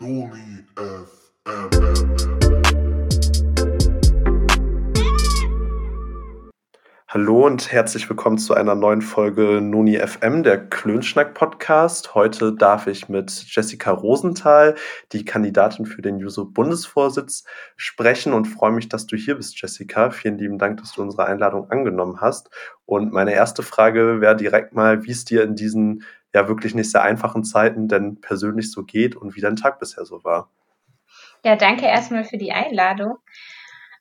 Noni FM. Hallo und herzlich willkommen zu einer neuen Folge Noni FM, der Klönschnack Podcast. Heute darf ich mit Jessica Rosenthal, die Kandidatin für den Juso-Bundesvorsitz, sprechen und freue mich, dass du hier bist, Jessica. Vielen lieben Dank, dass du unsere Einladung angenommen hast. Und meine erste Frage wäre direkt mal, wie es dir in diesen ja wirklich nicht sehr einfachen Zeiten denn persönlich so geht und wie dein Tag bisher so war. Ja, danke erstmal für die Einladung.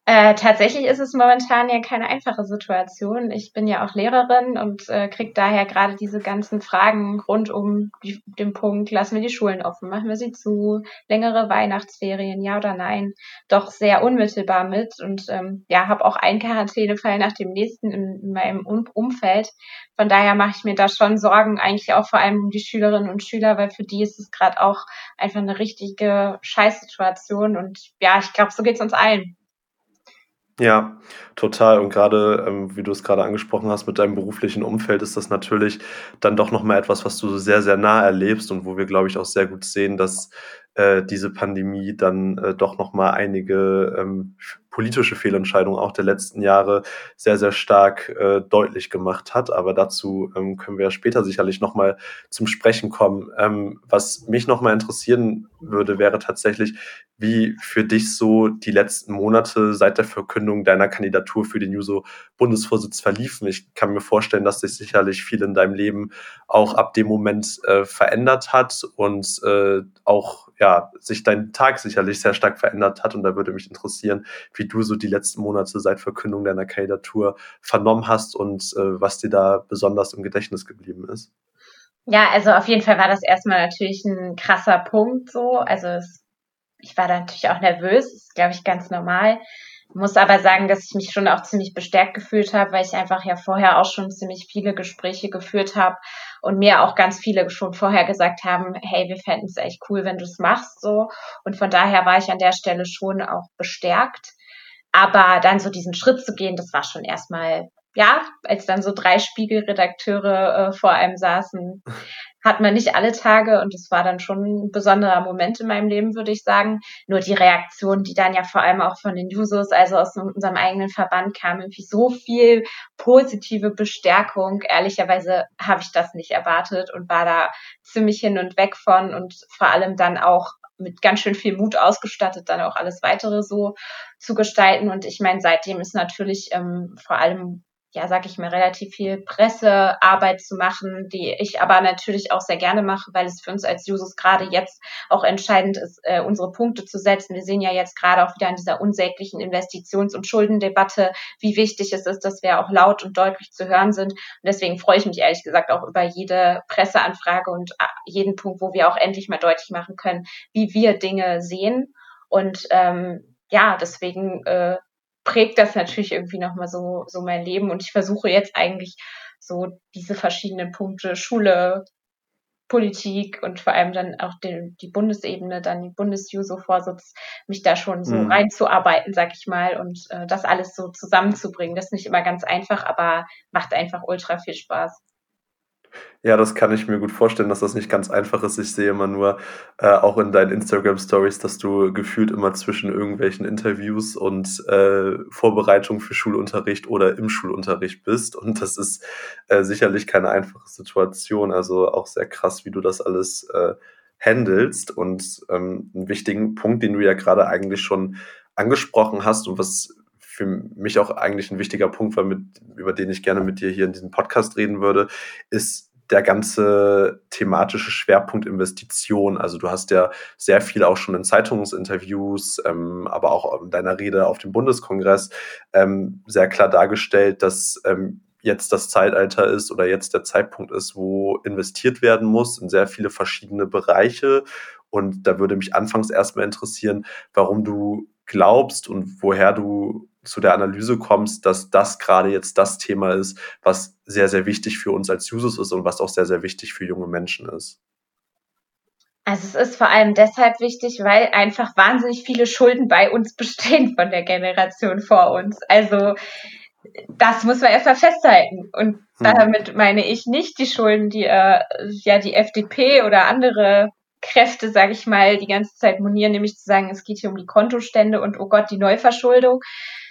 Äh, tatsächlich ist es momentan ja keine einfache Situation. Ich bin ja auch Lehrerin und äh, kriege daher gerade diese ganzen Fragen rund um die, den Punkt, lassen wir die Schulen offen, machen wir sie zu, längere Weihnachtsferien, ja oder nein, doch sehr unmittelbar mit und ähm, ja, habe auch einen Quarantänefall nach dem nächsten in, in meinem um Umfeld. Von daher mache ich mir da schon Sorgen, eigentlich auch vor allem um die Schülerinnen und Schüler, weil für die ist es gerade auch einfach eine richtige Scheißsituation und ja, ich glaube, so geht es uns allen. Ja, total. Und gerade, ähm, wie du es gerade angesprochen hast, mit deinem beruflichen Umfeld ist das natürlich dann doch nochmal etwas, was du sehr, sehr nah erlebst und wo wir, glaube ich, auch sehr gut sehen, dass äh, diese Pandemie dann äh, doch nochmal einige ähm, politische Fehlentscheidungen auch der letzten Jahre sehr, sehr stark äh, deutlich gemacht hat. Aber dazu ähm, können wir später sicherlich nochmal zum Sprechen kommen. Ähm, was mich nochmal interessieren würde, wäre tatsächlich, wie für dich so die letzten Monate seit der Verkündung deiner Kandidatur für den Juso-Bundesvorsitz verliefen. Ich kann mir vorstellen, dass sich sicherlich viel in deinem Leben auch ab dem Moment äh, verändert hat und äh, auch ja, sich dein Tag sicherlich sehr stark verändert hat. Und da würde mich interessieren, wie du so die letzten Monate seit Verkündung deiner Kandidatur vernommen hast und äh, was dir da besonders im Gedächtnis geblieben ist. Ja, also auf jeden Fall war das erstmal natürlich ein krasser Punkt so. Also es, ich war da natürlich auch nervös, ist, glaube ich, ganz normal muss aber sagen, dass ich mich schon auch ziemlich bestärkt gefühlt habe, weil ich einfach ja vorher auch schon ziemlich viele Gespräche geführt habe und mir auch ganz viele schon vorher gesagt haben, hey, wir fänden es echt cool, wenn du es machst so. Und von daher war ich an der Stelle schon auch bestärkt. Aber dann so diesen Schritt zu gehen, das war schon erstmal ja, als dann so drei Spiegelredakteure äh, vor einem saßen, hat man nicht alle Tage und es war dann schon ein besonderer Moment in meinem Leben, würde ich sagen. Nur die Reaktion, die dann ja vor allem auch von den Jusos, also aus unserem eigenen Verband kam, irgendwie so viel positive Bestärkung. Ehrlicherweise habe ich das nicht erwartet und war da ziemlich hin und weg von und vor allem dann auch mit ganz schön viel Mut ausgestattet, dann auch alles weitere so zu gestalten. Und ich meine, seitdem ist natürlich ähm, vor allem ja, sag ich mal, relativ viel Pressearbeit zu machen, die ich aber natürlich auch sehr gerne mache, weil es für uns als Users gerade jetzt auch entscheidend ist, äh, unsere Punkte zu setzen. Wir sehen ja jetzt gerade auch wieder in dieser unsäglichen Investitions- und Schuldendebatte, wie wichtig es ist, dass wir auch laut und deutlich zu hören sind. Und deswegen freue ich mich ehrlich gesagt auch über jede Presseanfrage und äh, jeden Punkt, wo wir auch endlich mal deutlich machen können, wie wir Dinge sehen. Und ähm, ja, deswegen äh, prägt das natürlich irgendwie nochmal so, so mein Leben. Und ich versuche jetzt eigentlich so diese verschiedenen Punkte, Schule, Politik und vor allem dann auch die, die Bundesebene, dann die Bundesjuso-Vorsitz, mich da schon so mhm. reinzuarbeiten, sag ich mal, und äh, das alles so zusammenzubringen. Das ist nicht immer ganz einfach, aber macht einfach ultra viel Spaß. Ja, das kann ich mir gut vorstellen, dass das nicht ganz einfach ist. Ich sehe immer nur äh, auch in deinen Instagram-Stories, dass du gefühlt immer zwischen irgendwelchen Interviews und äh, Vorbereitung für Schulunterricht oder im Schulunterricht bist. Und das ist äh, sicherlich keine einfache Situation. Also auch sehr krass, wie du das alles äh, handelst. Und ähm, einen wichtigen Punkt, den du ja gerade eigentlich schon angesprochen hast und was für mich auch eigentlich ein wichtiger Punkt war, mit, über den ich gerne mit dir hier in diesem Podcast reden würde, ist der ganze thematische Schwerpunkt Investition. Also du hast ja sehr viel auch schon in Zeitungsinterviews, ähm, aber auch in deiner Rede auf dem Bundeskongress ähm, sehr klar dargestellt, dass ähm, jetzt das Zeitalter ist oder jetzt der Zeitpunkt ist, wo investiert werden muss in sehr viele verschiedene Bereiche. Und da würde mich anfangs erstmal interessieren, warum du glaubst und woher du zu der Analyse kommst, dass das gerade jetzt das Thema ist, was sehr, sehr wichtig für uns als Users ist und was auch sehr, sehr wichtig für junge Menschen ist. Also es ist vor allem deshalb wichtig, weil einfach wahnsinnig viele Schulden bei uns bestehen von der Generation vor uns. Also das muss man erstmal festhalten. Und hm. damit meine ich nicht die Schulden, die äh, ja die FDP oder andere Kräfte, sage ich mal, die ganze Zeit monieren, nämlich zu sagen, es geht hier um die Kontostände und oh Gott, die Neuverschuldung.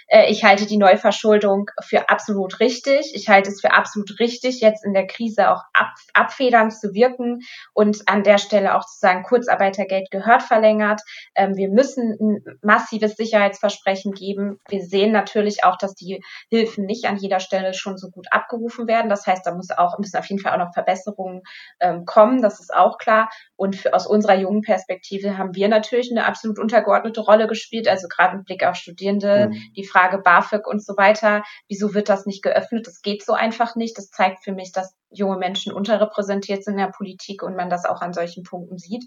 Äh, ich halte die Neuverschuldung für absolut richtig. Ich halte es für absolut richtig, jetzt in der Krise auch ab, abfedernd zu wirken und an der Stelle auch zu sagen, Kurzarbeitergeld gehört verlängert. Ähm, wir müssen ein massives Sicherheitsversprechen geben. Wir sehen natürlich auch, dass die Hilfen nicht an jeder Stelle schon so gut abgerufen werden. Das heißt, da muss auch, müssen auf jeden Fall auch noch Verbesserungen ähm, kommen. Das ist auch klar. Und für, aus unserer jungen Perspektive haben wir natürlich eine absolut untergeordnete Rolle gespielt. Also gerade im Blick auf Studierende, mhm. die Frage BAföG und so weiter. Wieso wird das nicht geöffnet? Das geht so einfach nicht. Das zeigt für mich, dass junge Menschen unterrepräsentiert sind in der Politik und man das auch an solchen Punkten sieht.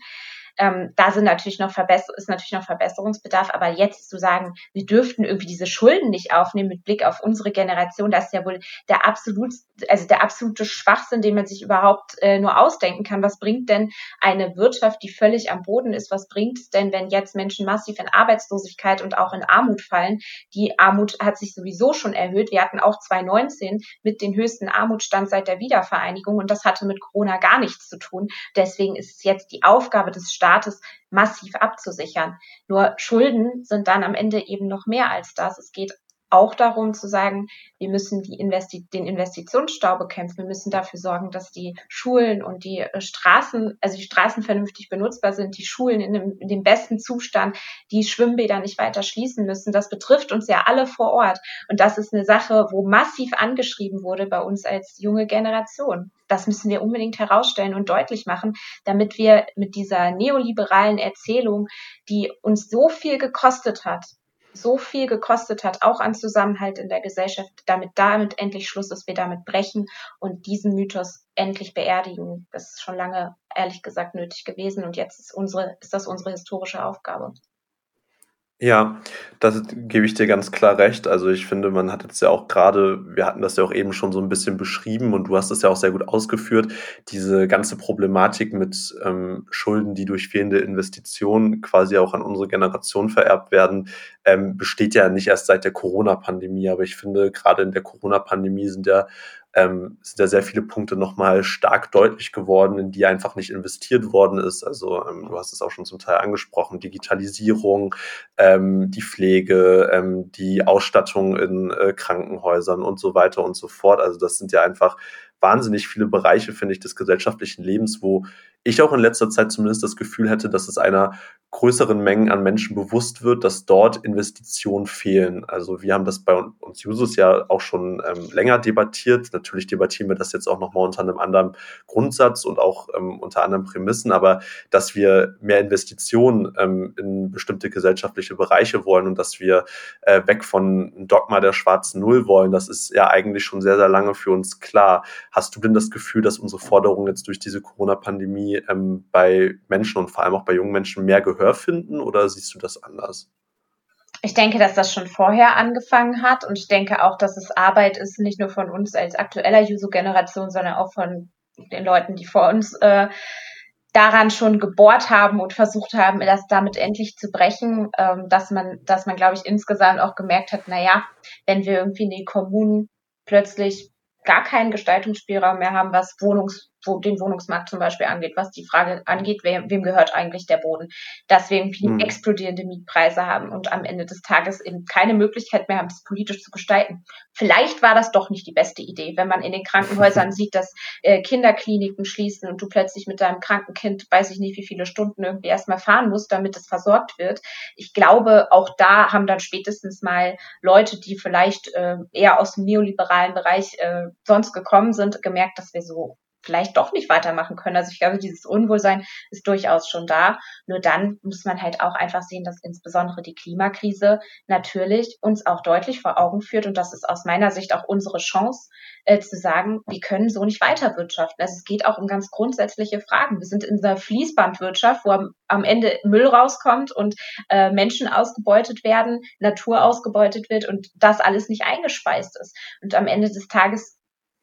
Ähm, da sind natürlich noch ist natürlich noch Verbesserungsbedarf, aber jetzt zu sagen, wir dürften irgendwie diese Schulden nicht aufnehmen mit Blick auf unsere Generation, das ist ja wohl der absolut, also der absolute Schwachsinn, den man sich überhaupt äh, nur ausdenken kann. Was bringt denn eine Wirtschaft, die völlig am Boden ist? Was bringt es denn, wenn jetzt Menschen massiv in Arbeitslosigkeit und auch in Armut fallen? Die Armut hat sich sowieso schon erhöht. Wir hatten auch 2019 mit den höchsten Armutsstand seit der Wiedervereinigung und das hatte mit Corona gar nichts zu tun. Deswegen ist es jetzt die Aufgabe des Staates massiv abzusichern. Nur Schulden sind dann am Ende eben noch mehr als das. Es geht auch darum zu sagen, wir müssen Investi den Investitionsstau bekämpfen. Wir müssen dafür sorgen, dass die Schulen und die äh, Straßen, also die Straßen vernünftig benutzbar sind, die Schulen in dem, in dem besten Zustand, die Schwimmbäder nicht weiter schließen müssen. Das betrifft uns ja alle vor Ort. Und das ist eine Sache, wo massiv angeschrieben wurde bei uns als junge Generation. Das müssen wir unbedingt herausstellen und deutlich machen, damit wir mit dieser neoliberalen Erzählung, die uns so viel gekostet hat, so viel gekostet hat, auch an Zusammenhalt in der Gesellschaft, damit damit endlich Schluss ist, wir damit brechen und diesen Mythos endlich beerdigen. Das ist schon lange, ehrlich gesagt, nötig gewesen und jetzt ist, unsere, ist das unsere historische Aufgabe. Ja, das gebe ich dir ganz klar recht. Also ich finde, man hat jetzt ja auch gerade, wir hatten das ja auch eben schon so ein bisschen beschrieben und du hast es ja auch sehr gut ausgeführt, diese ganze Problematik mit ähm, Schulden, die durch fehlende Investitionen quasi auch an unsere Generation vererbt werden, ähm, besteht ja nicht erst seit der Corona-Pandemie. Aber ich finde, gerade in der Corona-Pandemie sind ja ähm, sind da sehr viele Punkte nochmal stark deutlich geworden, in die einfach nicht investiert worden ist. Also ähm, du hast es auch schon zum Teil angesprochen, Digitalisierung, ähm, die Pflege, ähm, die Ausstattung in äh, Krankenhäusern und so weiter und so fort. Also das sind ja einfach wahnsinnig viele Bereiche, finde ich, des gesellschaftlichen Lebens, wo ich auch in letzter Zeit zumindest das Gefühl hätte, dass es einer größeren Mengen an Menschen bewusst wird, dass dort Investitionen fehlen. Also wir haben das bei uns Users ja auch schon ähm, länger debattiert. Natürlich debattieren wir das jetzt auch nochmal unter einem anderen Grundsatz und auch ähm, unter anderen Prämissen, aber dass wir mehr Investitionen ähm, in bestimmte gesellschaftliche Bereiche wollen und dass wir äh, weg von Dogma der schwarzen Null wollen, das ist ja eigentlich schon sehr, sehr lange für uns klar. Hast du denn das Gefühl, dass unsere Forderungen jetzt durch diese Corona-Pandemie ähm, bei Menschen und vor allem auch bei jungen Menschen mehr Gehör finden oder siehst du das anders? Ich denke, dass das schon vorher angefangen hat und ich denke auch, dass es Arbeit ist, nicht nur von uns als aktueller Juso-Generation, sondern auch von den Leuten, die vor uns äh, daran schon gebohrt haben und versucht haben, das damit endlich zu brechen, ähm, dass man, dass man, glaube ich, insgesamt auch gemerkt hat, na ja, wenn wir irgendwie in den Kommunen plötzlich gar keinen Gestaltungsspielraum mehr haben, was Wohnungs wo den Wohnungsmarkt zum Beispiel angeht, was die Frage angeht, wem, wem gehört eigentlich der Boden, dass wir irgendwie mhm. explodierende Mietpreise haben und am Ende des Tages eben keine Möglichkeit mehr haben, das politisch zu gestalten. Vielleicht war das doch nicht die beste Idee, wenn man in den Krankenhäusern sieht, dass äh, Kinderkliniken schließen und du plötzlich mit deinem kranken Kind, weiß ich nicht, wie viele Stunden irgendwie erstmal fahren musst, damit es versorgt wird. Ich glaube, auch da haben dann spätestens mal Leute, die vielleicht äh, eher aus dem neoliberalen Bereich äh, sonst gekommen sind, gemerkt, dass wir so vielleicht doch nicht weitermachen können. Also ich glaube, dieses Unwohlsein ist durchaus schon da. Nur dann muss man halt auch einfach sehen, dass insbesondere die Klimakrise natürlich uns auch deutlich vor Augen führt. Und das ist aus meiner Sicht auch unsere Chance, äh, zu sagen, wir können so nicht weiter wirtschaften. Also es geht auch um ganz grundsätzliche Fragen. Wir sind in einer Fließbandwirtschaft, wo am, Ende Müll rauskommt und äh, Menschen ausgebeutet werden, Natur ausgebeutet wird und das alles nicht eingespeist ist. Und am Ende des Tages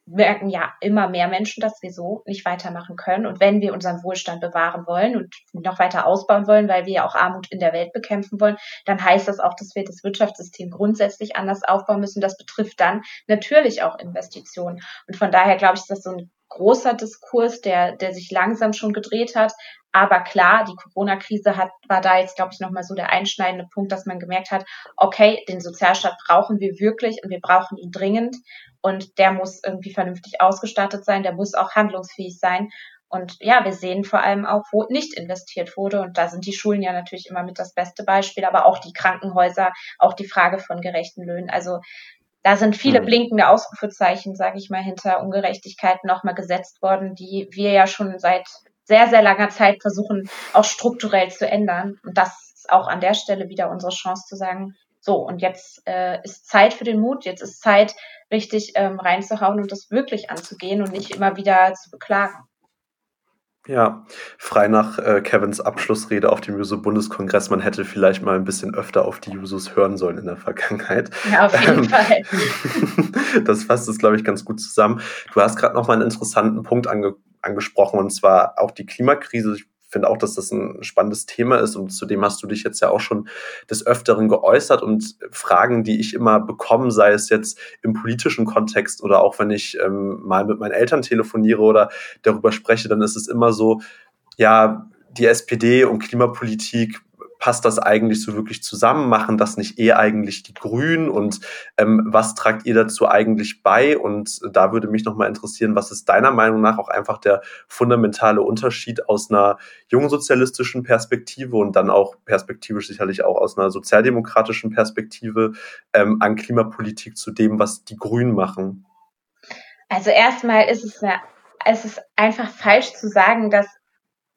merken ja immer mehr Menschen, dass wir so nicht weitermachen können. Und wenn wir unseren Wohlstand bewahren wollen und noch weiter ausbauen wollen, weil wir ja auch Armut in der Welt bekämpfen wollen, dann heißt das auch, dass wir das Wirtschaftssystem grundsätzlich anders aufbauen müssen. Das betrifft dann natürlich auch Investitionen. Und von daher glaube ich, ist das so ein großer Diskurs, der, der sich langsam schon gedreht hat. Aber klar, die Corona-Krise hat, war da jetzt, glaube ich, nochmal so der einschneidende Punkt, dass man gemerkt hat, okay, den Sozialstaat brauchen wir wirklich und wir brauchen ihn dringend. Und der muss irgendwie vernünftig ausgestattet sein, der muss auch handlungsfähig sein. Und ja, wir sehen vor allem auch, wo nicht investiert wurde. Und da sind die Schulen ja natürlich immer mit das beste Beispiel, aber auch die Krankenhäuser, auch die Frage von gerechten Löhnen. Also da sind viele mhm. blinkende Ausrufezeichen, sage ich mal, hinter Ungerechtigkeiten nochmal gesetzt worden, die wir ja schon seit sehr, sehr langer Zeit versuchen, auch strukturell zu ändern. Und das ist auch an der Stelle wieder unsere Chance zu sagen, so, und jetzt äh, ist Zeit für den Mut, jetzt ist Zeit, richtig ähm, reinzuhauen und das wirklich anzugehen und nicht immer wieder zu beklagen. Ja, frei nach äh, Kevins Abschlussrede auf dem Juso-Bundeskongress, man hätte vielleicht mal ein bisschen öfter auf die Jusos hören sollen in der Vergangenheit. Ja, auf jeden ähm, Fall. das fasst es, glaube ich, ganz gut zusammen. Du hast gerade noch mal einen interessanten Punkt ange angesprochen, und zwar auch die Klimakrise. Ich finde auch, dass das ein spannendes Thema ist und zudem hast du dich jetzt ja auch schon des Öfteren geäußert und Fragen, die ich immer bekomme, sei es jetzt im politischen Kontext oder auch wenn ich ähm, mal mit meinen Eltern telefoniere oder darüber spreche, dann ist es immer so, ja, die SPD und Klimapolitik passt das eigentlich so wirklich zusammen? Machen das nicht eher eigentlich die Grünen? Und ähm, was tragt ihr dazu eigentlich bei? Und da würde mich nochmal interessieren, was ist deiner Meinung nach auch einfach der fundamentale Unterschied aus einer jungsozialistischen Perspektive und dann auch perspektivisch sicherlich auch aus einer sozialdemokratischen Perspektive ähm, an Klimapolitik zu dem, was die Grünen machen? Also erstmal ist es eine es ist einfach falsch zu sagen, dass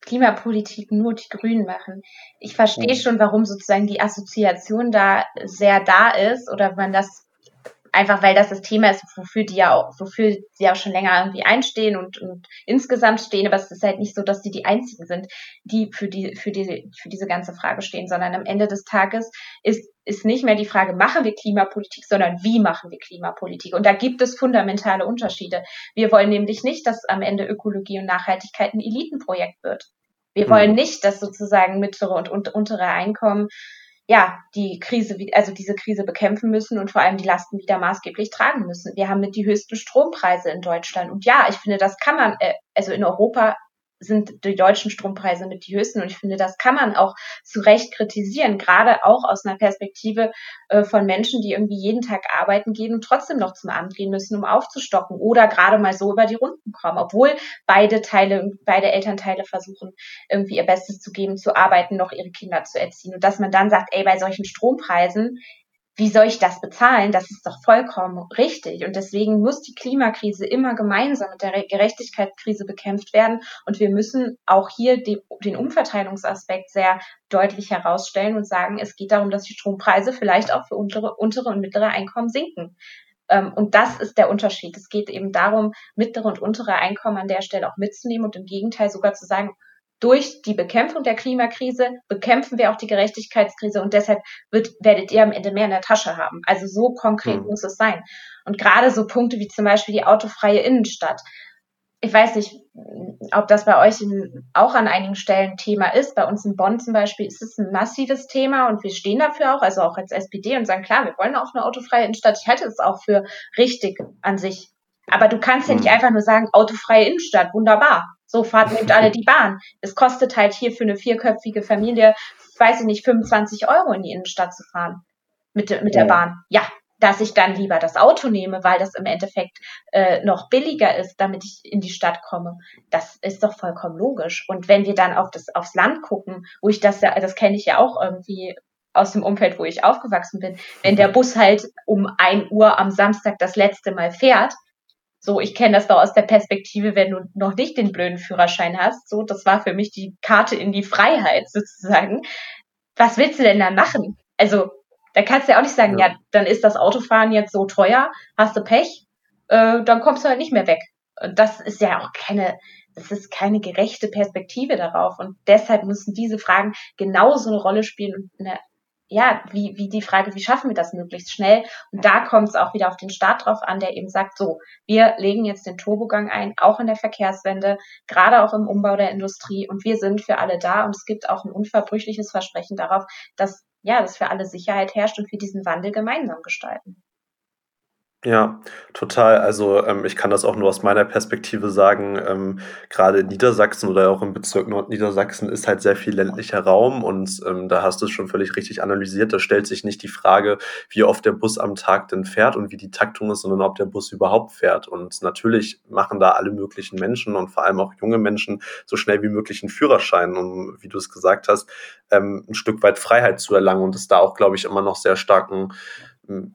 Klimapolitik nur die Grünen machen. Ich verstehe schon, warum sozusagen die Assoziation da sehr da ist oder man das einfach, weil das das Thema ist, wofür die ja auch, wofür sie ja auch schon länger irgendwie einstehen und, und insgesamt stehen. Aber es ist halt nicht so, dass sie die einzigen sind, die für die, für diese, für diese ganze Frage stehen, sondern am Ende des Tages ist, ist nicht mehr die Frage, machen wir Klimapolitik, sondern wie machen wir Klimapolitik? Und da gibt es fundamentale Unterschiede. Wir wollen nämlich nicht, dass am Ende Ökologie und Nachhaltigkeit ein Elitenprojekt wird. Wir wollen mhm. nicht, dass sozusagen mittlere und untere Einkommen ja, die Krise, also diese Krise bekämpfen müssen und vor allem die Lasten wieder maßgeblich tragen müssen. Wir haben mit die höchsten Strompreise in Deutschland. Und ja, ich finde, das kann man, äh, also in Europa sind die deutschen Strompreise mit die höchsten. Und ich finde, das kann man auch zu Recht kritisieren, gerade auch aus einer Perspektive äh, von Menschen, die irgendwie jeden Tag arbeiten gehen und trotzdem noch zum Amt gehen müssen, um aufzustocken oder gerade mal so über die Runden kommen, obwohl beide Teile, beide Elternteile versuchen, irgendwie ihr Bestes zu geben, zu arbeiten, noch ihre Kinder zu erziehen. Und dass man dann sagt, ey, bei solchen Strompreisen wie soll ich das bezahlen? Das ist doch vollkommen richtig. Und deswegen muss die Klimakrise immer gemeinsam mit der Gerechtigkeitskrise bekämpft werden. Und wir müssen auch hier den Umverteilungsaspekt sehr deutlich herausstellen und sagen, es geht darum, dass die Strompreise vielleicht auch für untere, untere und mittlere Einkommen sinken. Ähm, und das ist der Unterschied. Es geht eben darum, mittlere und untere Einkommen an der Stelle auch mitzunehmen und im Gegenteil sogar zu sagen, durch die Bekämpfung der Klimakrise bekämpfen wir auch die Gerechtigkeitskrise und deshalb wird, werdet ihr am Ende mehr in der Tasche haben. Also so konkret mhm. muss es sein. Und gerade so Punkte wie zum Beispiel die autofreie Innenstadt. Ich weiß nicht, ob das bei euch in, auch an einigen Stellen Thema ist. Bei uns in Bonn zum Beispiel ist es ein massives Thema und wir stehen dafür auch, also auch als SPD und sagen, klar, wir wollen auch eine autofreie Innenstadt. Ich halte es auch für richtig an sich. Aber du kannst ja nicht mhm. einfach nur sagen, autofreie Innenstadt, wunderbar. So fahrt nehmt alle die Bahn. Es kostet halt hier für eine vierköpfige Familie, weiß ich nicht, 25 Euro in die Innenstadt zu fahren mit, mit der Bahn. Ja, dass ich dann lieber das Auto nehme, weil das im Endeffekt äh, noch billiger ist, damit ich in die Stadt komme. Das ist doch vollkommen logisch. Und wenn wir dann auf das aufs Land gucken, wo ich das ja, das kenne ich ja auch irgendwie aus dem Umfeld, wo ich aufgewachsen bin, wenn der Bus halt um ein Uhr am Samstag das letzte Mal fährt, so, ich kenne das doch aus der Perspektive, wenn du noch nicht den blöden Führerschein hast. So, das war für mich die Karte in die Freiheit sozusagen. Was willst du denn da machen? Also, da kannst du ja auch nicht sagen, ja, ja dann ist das Autofahren jetzt so teuer, hast du Pech, äh, dann kommst du halt nicht mehr weg. Und das ist ja auch keine, das ist keine gerechte Perspektive darauf. Und deshalb müssen diese Fragen genauso eine Rolle spielen und eine ja, wie, wie die Frage, wie schaffen wir das möglichst schnell? Und da kommt es auch wieder auf den Staat drauf an, der eben sagt, so, wir legen jetzt den Turbogang ein, auch in der Verkehrswende, gerade auch im Umbau der Industrie und wir sind für alle da und es gibt auch ein unverbrüchliches Versprechen darauf, dass, ja, dass für alle Sicherheit herrscht und wir diesen Wandel gemeinsam gestalten. Ja, total. Also ähm, ich kann das auch nur aus meiner Perspektive sagen. Ähm, gerade in Niedersachsen oder auch im Bezirk Nordniedersachsen ist halt sehr viel ländlicher Raum und ähm, da hast du es schon völlig richtig analysiert. Da stellt sich nicht die Frage, wie oft der Bus am Tag denn fährt und wie die Taktung ist, sondern ob der Bus überhaupt fährt. Und natürlich machen da alle möglichen Menschen und vor allem auch junge Menschen so schnell wie möglich einen Führerschein, um, wie du es gesagt hast, ähm, ein Stück weit Freiheit zu erlangen und es da auch, glaube ich, immer noch sehr starken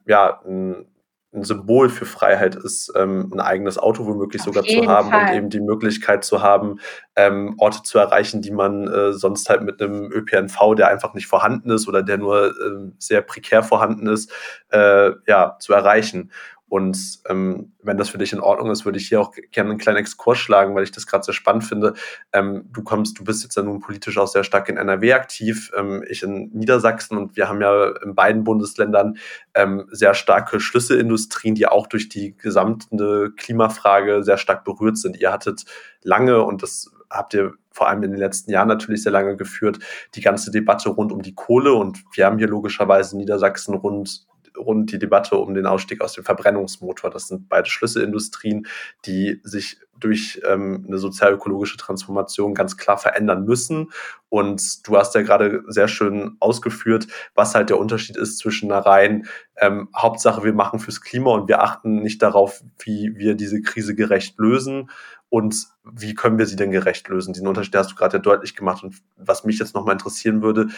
ja, ein ein Symbol für Freiheit ist, ähm, ein eigenes Auto womöglich Auf sogar zu haben Fall. und eben die Möglichkeit zu haben, ähm, Orte zu erreichen, die man äh, sonst halt mit einem ÖPNV, der einfach nicht vorhanden ist oder der nur äh, sehr prekär vorhanden ist, äh, ja, zu erreichen. Und ähm, wenn das für dich in Ordnung ist, würde ich hier auch gerne einen kleinen Exkurs schlagen, weil ich das gerade sehr spannend finde. Ähm, du kommst, du bist jetzt ja nun politisch auch sehr stark in NRW aktiv, ähm, ich in Niedersachsen und wir haben ja in beiden Bundesländern ähm, sehr starke Schlüsselindustrien, die auch durch die gesamte Klimafrage sehr stark berührt sind. Ihr hattet lange und das habt ihr vor allem in den letzten Jahren natürlich sehr lange geführt, die ganze Debatte rund um die Kohle und wir haben hier logischerweise in Niedersachsen rund rund die Debatte um den Ausstieg aus dem Verbrennungsmotor. Das sind beide Schlüsselindustrien, die sich durch ähm, eine sozialökologische Transformation ganz klar verändern müssen. Und du hast ja gerade sehr schön ausgeführt, was halt der Unterschied ist zwischen einer rein ähm, Hauptsache, wir machen fürs Klima und wir achten nicht darauf, wie wir diese Krise gerecht lösen und wie können wir sie denn gerecht lösen. Diesen Unterschied hast du gerade ja deutlich gemacht. Und was mich jetzt nochmal interessieren würde,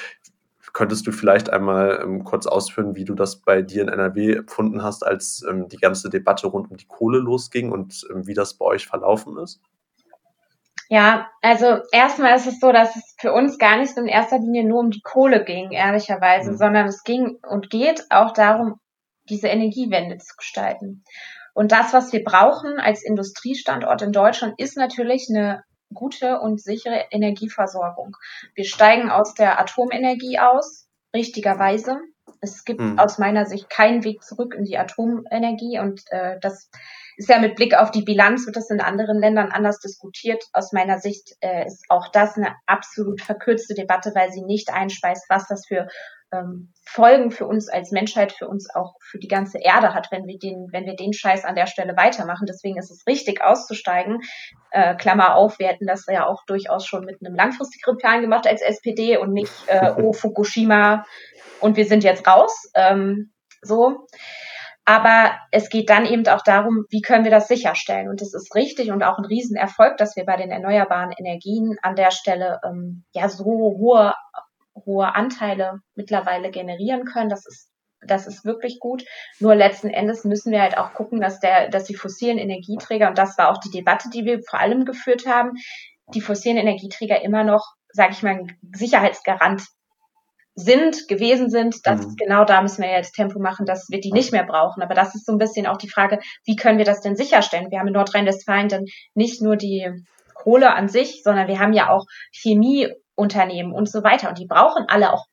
Könntest du vielleicht einmal ähm, kurz ausführen, wie du das bei dir in NRW empfunden hast, als ähm, die ganze Debatte rund um die Kohle losging und ähm, wie das bei euch verlaufen ist? Ja, also erstmal ist es so, dass es für uns gar nicht in erster Linie nur um die Kohle ging, ehrlicherweise, mhm. sondern es ging und geht auch darum, diese Energiewende zu gestalten. Und das, was wir brauchen als Industriestandort in Deutschland, ist natürlich eine gute und sichere Energieversorgung. Wir steigen aus der Atomenergie aus, richtigerweise. Es gibt mhm. aus meiner Sicht keinen Weg zurück in die Atomenergie und äh, das ist ja mit Blick auf die Bilanz, wird das in anderen Ländern anders diskutiert. Aus meiner Sicht äh, ist auch das eine absolut verkürzte Debatte, weil sie nicht einspeist, was das für ähm, Folgen für uns als Menschheit, für uns auch für die ganze Erde hat, wenn wir den, wenn wir den Scheiß an der Stelle weitermachen. Deswegen ist es richtig auszusteigen. Äh, Klammer auf, wir hätten das ja auch durchaus schon mit einem langfristigeren Plan gemacht als SPD und nicht äh, oh Fukushima und wir sind jetzt raus. Ähm, so. Aber es geht dann eben auch darum, wie können wir das sicherstellen? Und es ist richtig und auch ein Riesenerfolg, dass wir bei den erneuerbaren Energien an der Stelle ähm, ja so hohe hohe Anteile mittlerweile generieren können. Das ist das ist wirklich gut. Nur letzten Endes müssen wir halt auch gucken, dass der, dass die fossilen Energieträger, und das war auch die Debatte, die wir vor allem geführt haben, die fossilen Energieträger immer noch, sage ich mal, Sicherheitsgarant sind, gewesen sind. Das mhm. ist genau da müssen wir jetzt Tempo machen, dass wir die nicht mehr brauchen. Aber das ist so ein bisschen auch die Frage, wie können wir das denn sicherstellen? Wir haben in Nordrhein-Westfalen dann nicht nur die Kohle an sich, sondern wir haben ja auch Chemie Unternehmen und so weiter. Und die brauchen alle auch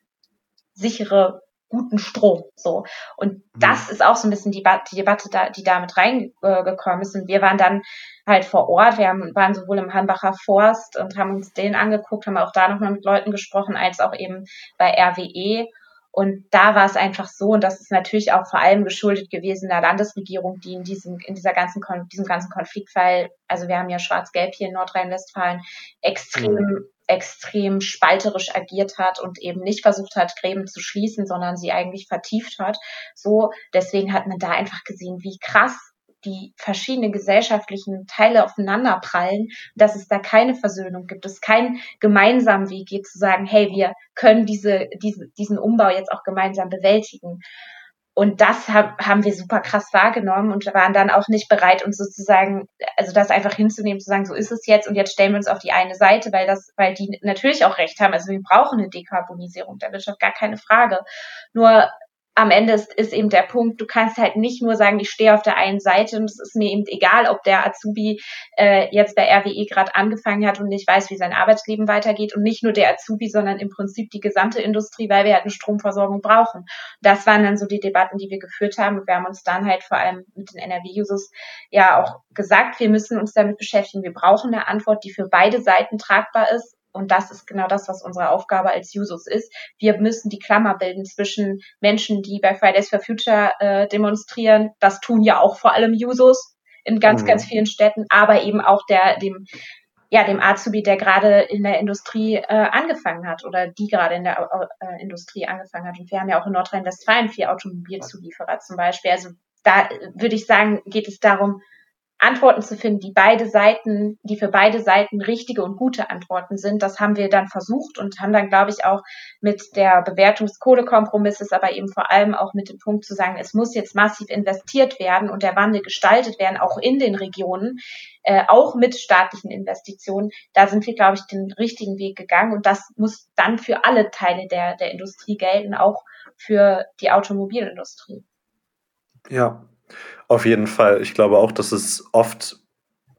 sichere, guten Strom. So. Und mhm. das ist auch so ein bisschen die, die Debatte, da, die da mit reingekommen ist. Und wir waren dann halt vor Ort. Wir haben, waren sowohl im Hambacher Forst und haben uns den angeguckt, haben auch da nochmal mit Leuten gesprochen, als auch eben bei RWE. Und da war es einfach so, und das ist natürlich auch vor allem geschuldet gewesen der Landesregierung, die in diesem, in dieser ganzen, diesem ganzen Konfliktfall, also wir haben ja Schwarz-Gelb hier in Nordrhein-Westfalen, extrem mhm extrem spalterisch agiert hat und eben nicht versucht hat, Gräben zu schließen, sondern sie eigentlich vertieft hat. So, deswegen hat man da einfach gesehen, wie krass die verschiedenen gesellschaftlichen Teile aufeinander prallen, dass es da keine Versöhnung gibt, es keinen gemeinsamen Weg gibt zu sagen, hey, wir können diese, diese, diesen Umbau jetzt auch gemeinsam bewältigen. Und das hab, haben wir super krass wahrgenommen und waren dann auch nicht bereit, uns sozusagen, also das einfach hinzunehmen, zu sagen, so ist es jetzt und jetzt stellen wir uns auf die eine Seite, weil das, weil die natürlich auch recht haben. Also wir brauchen eine Dekarbonisierung der Wirtschaft, gar keine Frage. Nur am Ende ist, ist eben der Punkt, du kannst halt nicht nur sagen, ich stehe auf der einen Seite und es ist mir eben egal, ob der Azubi äh, jetzt bei RWE gerade angefangen hat und nicht weiß, wie sein Arbeitsleben weitergeht und nicht nur der Azubi, sondern im Prinzip die gesamte Industrie, weil wir halt eine Stromversorgung brauchen. Das waren dann so die Debatten, die wir geführt haben und wir haben uns dann halt vor allem mit den NRW-Users ja auch gesagt, wir müssen uns damit beschäftigen. Wir brauchen eine Antwort, die für beide Seiten tragbar ist und das ist genau das, was unsere Aufgabe als Jusos ist. Wir müssen die Klammer bilden zwischen Menschen, die bei Fridays for Future äh, demonstrieren. Das tun ja auch vor allem Jusos in ganz, mhm. ganz vielen Städten, aber eben auch der, dem, ja, dem Azubi, der gerade in der Industrie äh, angefangen hat oder die gerade in der äh, Industrie angefangen hat. Und wir haben ja auch in Nordrhein-Westfalen vier Automobilzulieferer zum Beispiel. Also da würde ich sagen, geht es darum, Antworten zu finden, die beide Seiten, die für beide Seiten richtige und gute Antworten sind. Das haben wir dann versucht und haben dann, glaube ich, auch mit der Bewertung des Kohlekompromisses, aber eben vor allem auch mit dem Punkt zu sagen, es muss jetzt massiv investiert werden und der Wandel gestaltet werden, auch in den Regionen, äh, auch mit staatlichen Investitionen. Da sind wir, glaube ich, den richtigen Weg gegangen und das muss dann für alle Teile der, der Industrie gelten, auch für die Automobilindustrie. Ja, auf jeden Fall. Ich glaube auch, dass es oft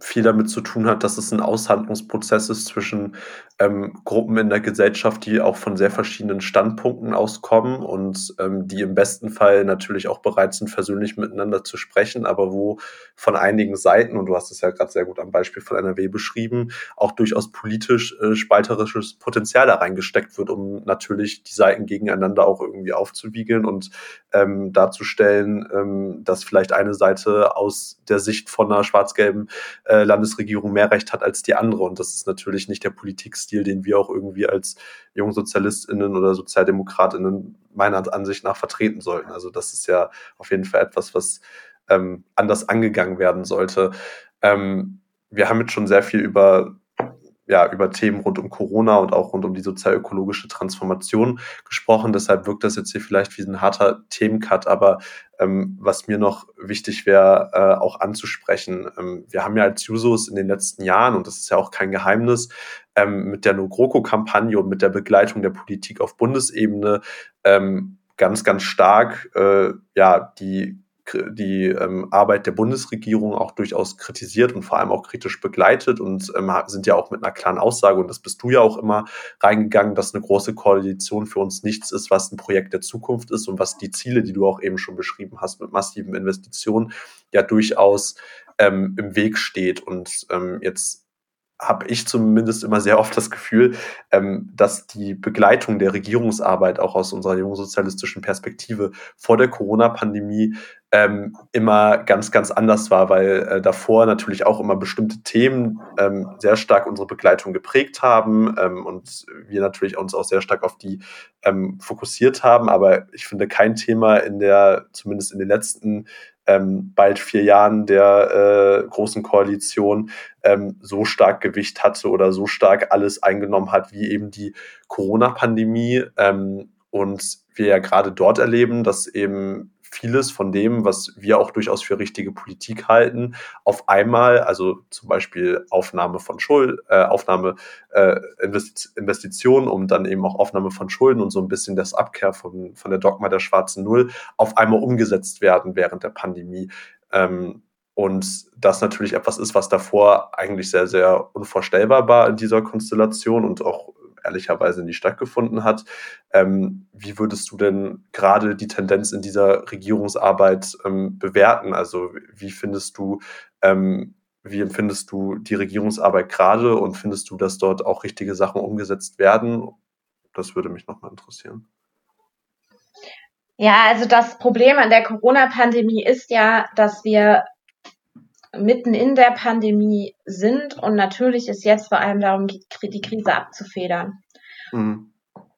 viel damit zu tun hat, dass es ein Aushandlungsprozess ist zwischen ähm, Gruppen in der Gesellschaft, die auch von sehr verschiedenen Standpunkten auskommen und ähm, die im besten Fall natürlich auch bereit sind, versöhnlich miteinander zu sprechen, aber wo von einigen Seiten, und du hast es ja gerade sehr gut am Beispiel von NRW beschrieben, auch durchaus politisch äh, spalterisches Potenzial da reingesteckt wird, um natürlich die Seiten gegeneinander auch irgendwie aufzuwiegeln und ähm, darzustellen, ähm, dass vielleicht eine Seite aus der Sicht von einer schwarz-gelben äh, Landesregierung mehr Recht hat als die andere. Und das ist natürlich nicht der Politikstil, den wir auch irgendwie als Jungsozialistinnen oder Sozialdemokratinnen meiner Ansicht nach vertreten sollten. Also das ist ja auf jeden Fall etwas, was ähm, anders angegangen werden sollte. Ähm, wir haben jetzt schon sehr viel über ja, über Themen rund um Corona und auch rund um die sozialökologische Transformation gesprochen. Deshalb wirkt das jetzt hier vielleicht wie ein harter Themencut, aber ähm, was mir noch wichtig wäre, äh, auch anzusprechen. Ähm, wir haben ja als Jusos in den letzten Jahren, und das ist ja auch kein Geheimnis, ähm, mit der No-GroKo-Kampagne und mit der Begleitung der Politik auf Bundesebene ähm, ganz, ganz stark äh, ja, die die ähm, Arbeit der Bundesregierung auch durchaus kritisiert und vor allem auch kritisch begleitet und ähm, sind ja auch mit einer klaren Aussage, und das bist du ja auch immer reingegangen, dass eine große Koalition für uns nichts ist, was ein Projekt der Zukunft ist und was die Ziele, die du auch eben schon beschrieben hast, mit massiven Investitionen ja durchaus ähm, im Weg steht. Und ähm, jetzt habe ich zumindest immer sehr oft das Gefühl, ähm, dass die Begleitung der Regierungsarbeit auch aus unserer jungsozialistischen Perspektive vor der Corona-Pandemie ähm, immer ganz, ganz anders war, weil äh, davor natürlich auch immer bestimmte Themen ähm, sehr stark unsere Begleitung geprägt haben ähm, und wir natürlich uns auch sehr stark auf die ähm, fokussiert haben. Aber ich finde kein Thema in der, zumindest in den letzten ähm, bald vier Jahren der äh, großen Koalition ähm, so stark Gewicht hatte oder so stark alles eingenommen hat wie eben die Corona-Pandemie. Ähm, und wir ja gerade dort erleben, dass eben vieles von dem, was wir auch durchaus für richtige Politik halten, auf einmal, also zum Beispiel Aufnahme von Schuld, äh, Aufnahme äh, Investitionen, um dann eben auch Aufnahme von Schulden und so ein bisschen das Abkehr von, von der Dogma der schwarzen Null auf einmal umgesetzt werden während der Pandemie. Ähm, und das natürlich etwas ist, was davor eigentlich sehr, sehr unvorstellbar war in dieser Konstellation und auch ehrlicherweise nie stattgefunden hat. Ähm, wie würdest du denn gerade die Tendenz in dieser Regierungsarbeit ähm, bewerten? Also wie findest du, ähm, wie empfindest du die Regierungsarbeit gerade und findest du, dass dort auch richtige Sachen umgesetzt werden? Das würde mich nochmal interessieren. Ja, also das Problem an der Corona-Pandemie ist ja, dass wir mitten in der Pandemie sind und natürlich ist jetzt vor allem darum, die Krise abzufedern. Mhm.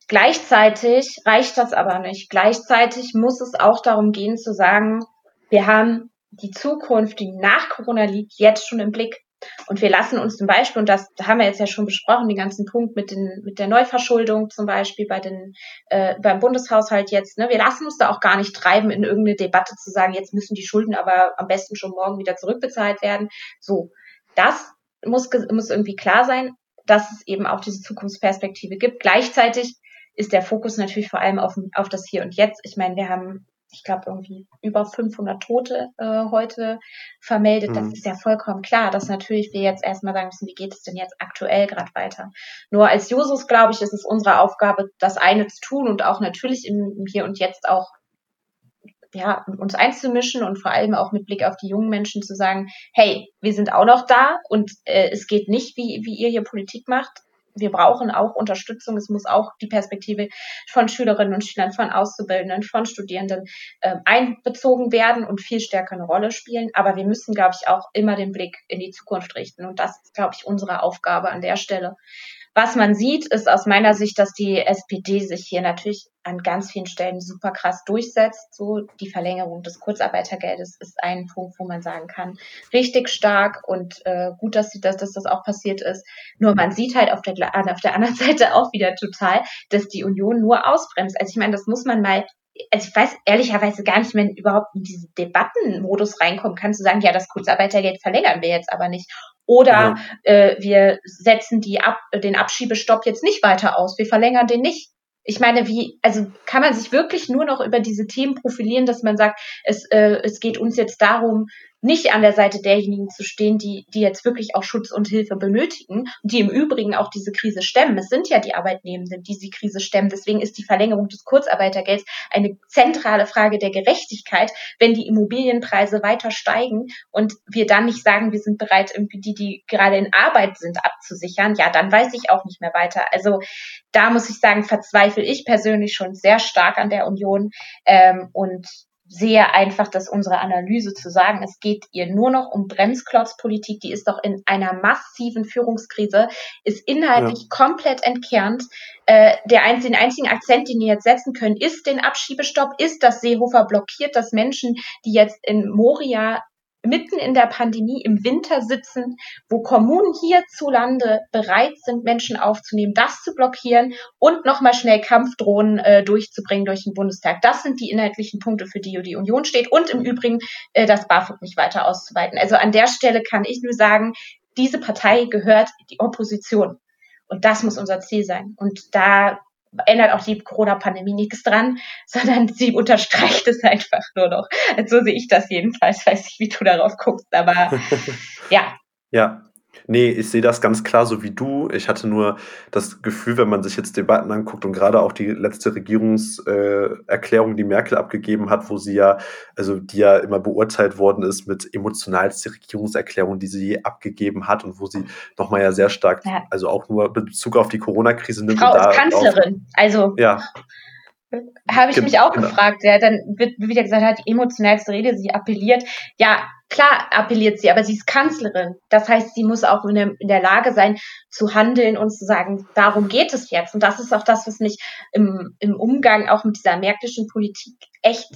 Gleichzeitig reicht das aber nicht. Gleichzeitig muss es auch darum gehen zu sagen, wir haben die Zukunft, die nach Corona liegt, jetzt schon im Blick. Und wir lassen uns zum Beispiel, und das haben wir jetzt ja schon besprochen, den ganzen Punkt mit, den, mit der Neuverschuldung zum Beispiel bei den, äh, beim Bundeshaushalt jetzt, ne, wir lassen uns da auch gar nicht treiben, in irgendeine Debatte zu sagen, jetzt müssen die Schulden aber am besten schon morgen wieder zurückbezahlt werden. So, das muss, muss irgendwie klar sein, dass es eben auch diese Zukunftsperspektive gibt. Gleichzeitig ist der Fokus natürlich vor allem auf, auf das Hier und Jetzt. Ich meine, wir haben ich glaube, irgendwie über 500 Tote äh, heute vermeldet. Mhm. Das ist ja vollkommen klar, dass natürlich wir jetzt erstmal sagen müssen, wie geht es denn jetzt aktuell gerade weiter. Nur als Jusos, glaube ich, ist es unsere Aufgabe, das eine zu tun und auch natürlich im Hier und Jetzt auch ja, uns einzumischen und vor allem auch mit Blick auf die jungen Menschen zu sagen, hey, wir sind auch noch da und äh, es geht nicht, wie, wie ihr hier Politik macht, wir brauchen auch Unterstützung. Es muss auch die Perspektive von Schülerinnen und Schülern, von Auszubildenden, von Studierenden äh, einbezogen werden und viel stärker eine Rolle spielen. Aber wir müssen, glaube ich, auch immer den Blick in die Zukunft richten. Und das ist, glaube ich, unsere Aufgabe an der Stelle. Was man sieht, ist aus meiner Sicht, dass die SPD sich hier natürlich an ganz vielen Stellen super krass durchsetzt. So die Verlängerung des Kurzarbeitergeldes ist ein Punkt, wo man sagen kann, richtig stark und äh, gut, dass, sie, dass, dass das auch passiert ist. Nur man sieht halt auf der, auf der anderen Seite auch wieder total, dass die Union nur ausbremst. Also ich meine, das muss man mal also ich weiß ehrlicherweise gar nicht, wenn überhaupt in diesen Debattenmodus reinkommen kann, zu sagen, ja, das Kurzarbeitergeld verlängern wir jetzt aber nicht. Oder ja. äh, wir setzen die Ab den Abschiebestopp jetzt nicht weiter aus, wir verlängern den nicht. Ich meine, wie, also kann man sich wirklich nur noch über diese Themen profilieren, dass man sagt, es, äh, es geht uns jetzt darum, nicht an der Seite derjenigen zu stehen, die, die jetzt wirklich auch Schutz und Hilfe benötigen die im Übrigen auch diese Krise stemmen. Es sind ja die Arbeitnehmenden, die die Krise stemmen. Deswegen ist die Verlängerung des Kurzarbeitergelds eine zentrale Frage der Gerechtigkeit, wenn die Immobilienpreise weiter steigen und wir dann nicht sagen, wir sind bereit, irgendwie die, die gerade in Arbeit sind, abzusichern. Ja, dann weiß ich auch nicht mehr weiter. Also da muss ich sagen, verzweifle ich persönlich schon sehr stark an der Union ähm, und sehe einfach, dass unsere Analyse zu sagen, es geht ihr nur noch um Bremsklotzpolitik, die ist doch in einer massiven Führungskrise, ist inhaltlich ja. komplett entkernt. Äh, der einzige, den einzigen Akzent, den wir jetzt setzen können, ist den Abschiebestopp, ist, dass Seehofer blockiert, dass Menschen, die jetzt in Moria mitten in der Pandemie im Winter sitzen, wo Kommunen hierzulande bereit sind, Menschen aufzunehmen, das zu blockieren und nochmal schnell Kampfdrohnen äh, durchzubringen durch den Bundestag. Das sind die inhaltlichen Punkte, für die die Union steht und im Übrigen äh, das BAföG nicht weiter auszuweiten. Also an der Stelle kann ich nur sagen, diese Partei gehört die Opposition. Und das muss unser Ziel sein. Und da ändert auch die Corona-Pandemie nichts dran, sondern sie unterstreicht es einfach nur noch. Also so sehe ich das jedenfalls. Weiß nicht, wie du darauf guckst, aber ja. Ja, Nee, ich sehe das ganz klar so wie du. Ich hatte nur das Gefühl, wenn man sich jetzt Debatten anguckt und gerade auch die letzte Regierungserklärung, äh, die Merkel abgegeben hat, wo sie ja, also die ja immer beurteilt worden ist mit emotionalste Regierungserklärung, die sie abgegeben hat und wo sie nochmal ja sehr stark, ja. also auch nur Bezug auf die Corona-Krise nimmt. Frau ist Kanzlerin, also. Ja. Habe ich mich auch genau. gefragt. Ja, dann wird wieder gesagt, hat die emotionalste Rede, sie appelliert. Ja, klar appelliert sie, aber sie ist Kanzlerin. Das heißt, sie muss auch in der, in der, Lage sein, zu handeln und zu sagen, darum geht es jetzt. Und das ist auch das, was mich im, im Umgang auch mit dieser märkischen Politik echt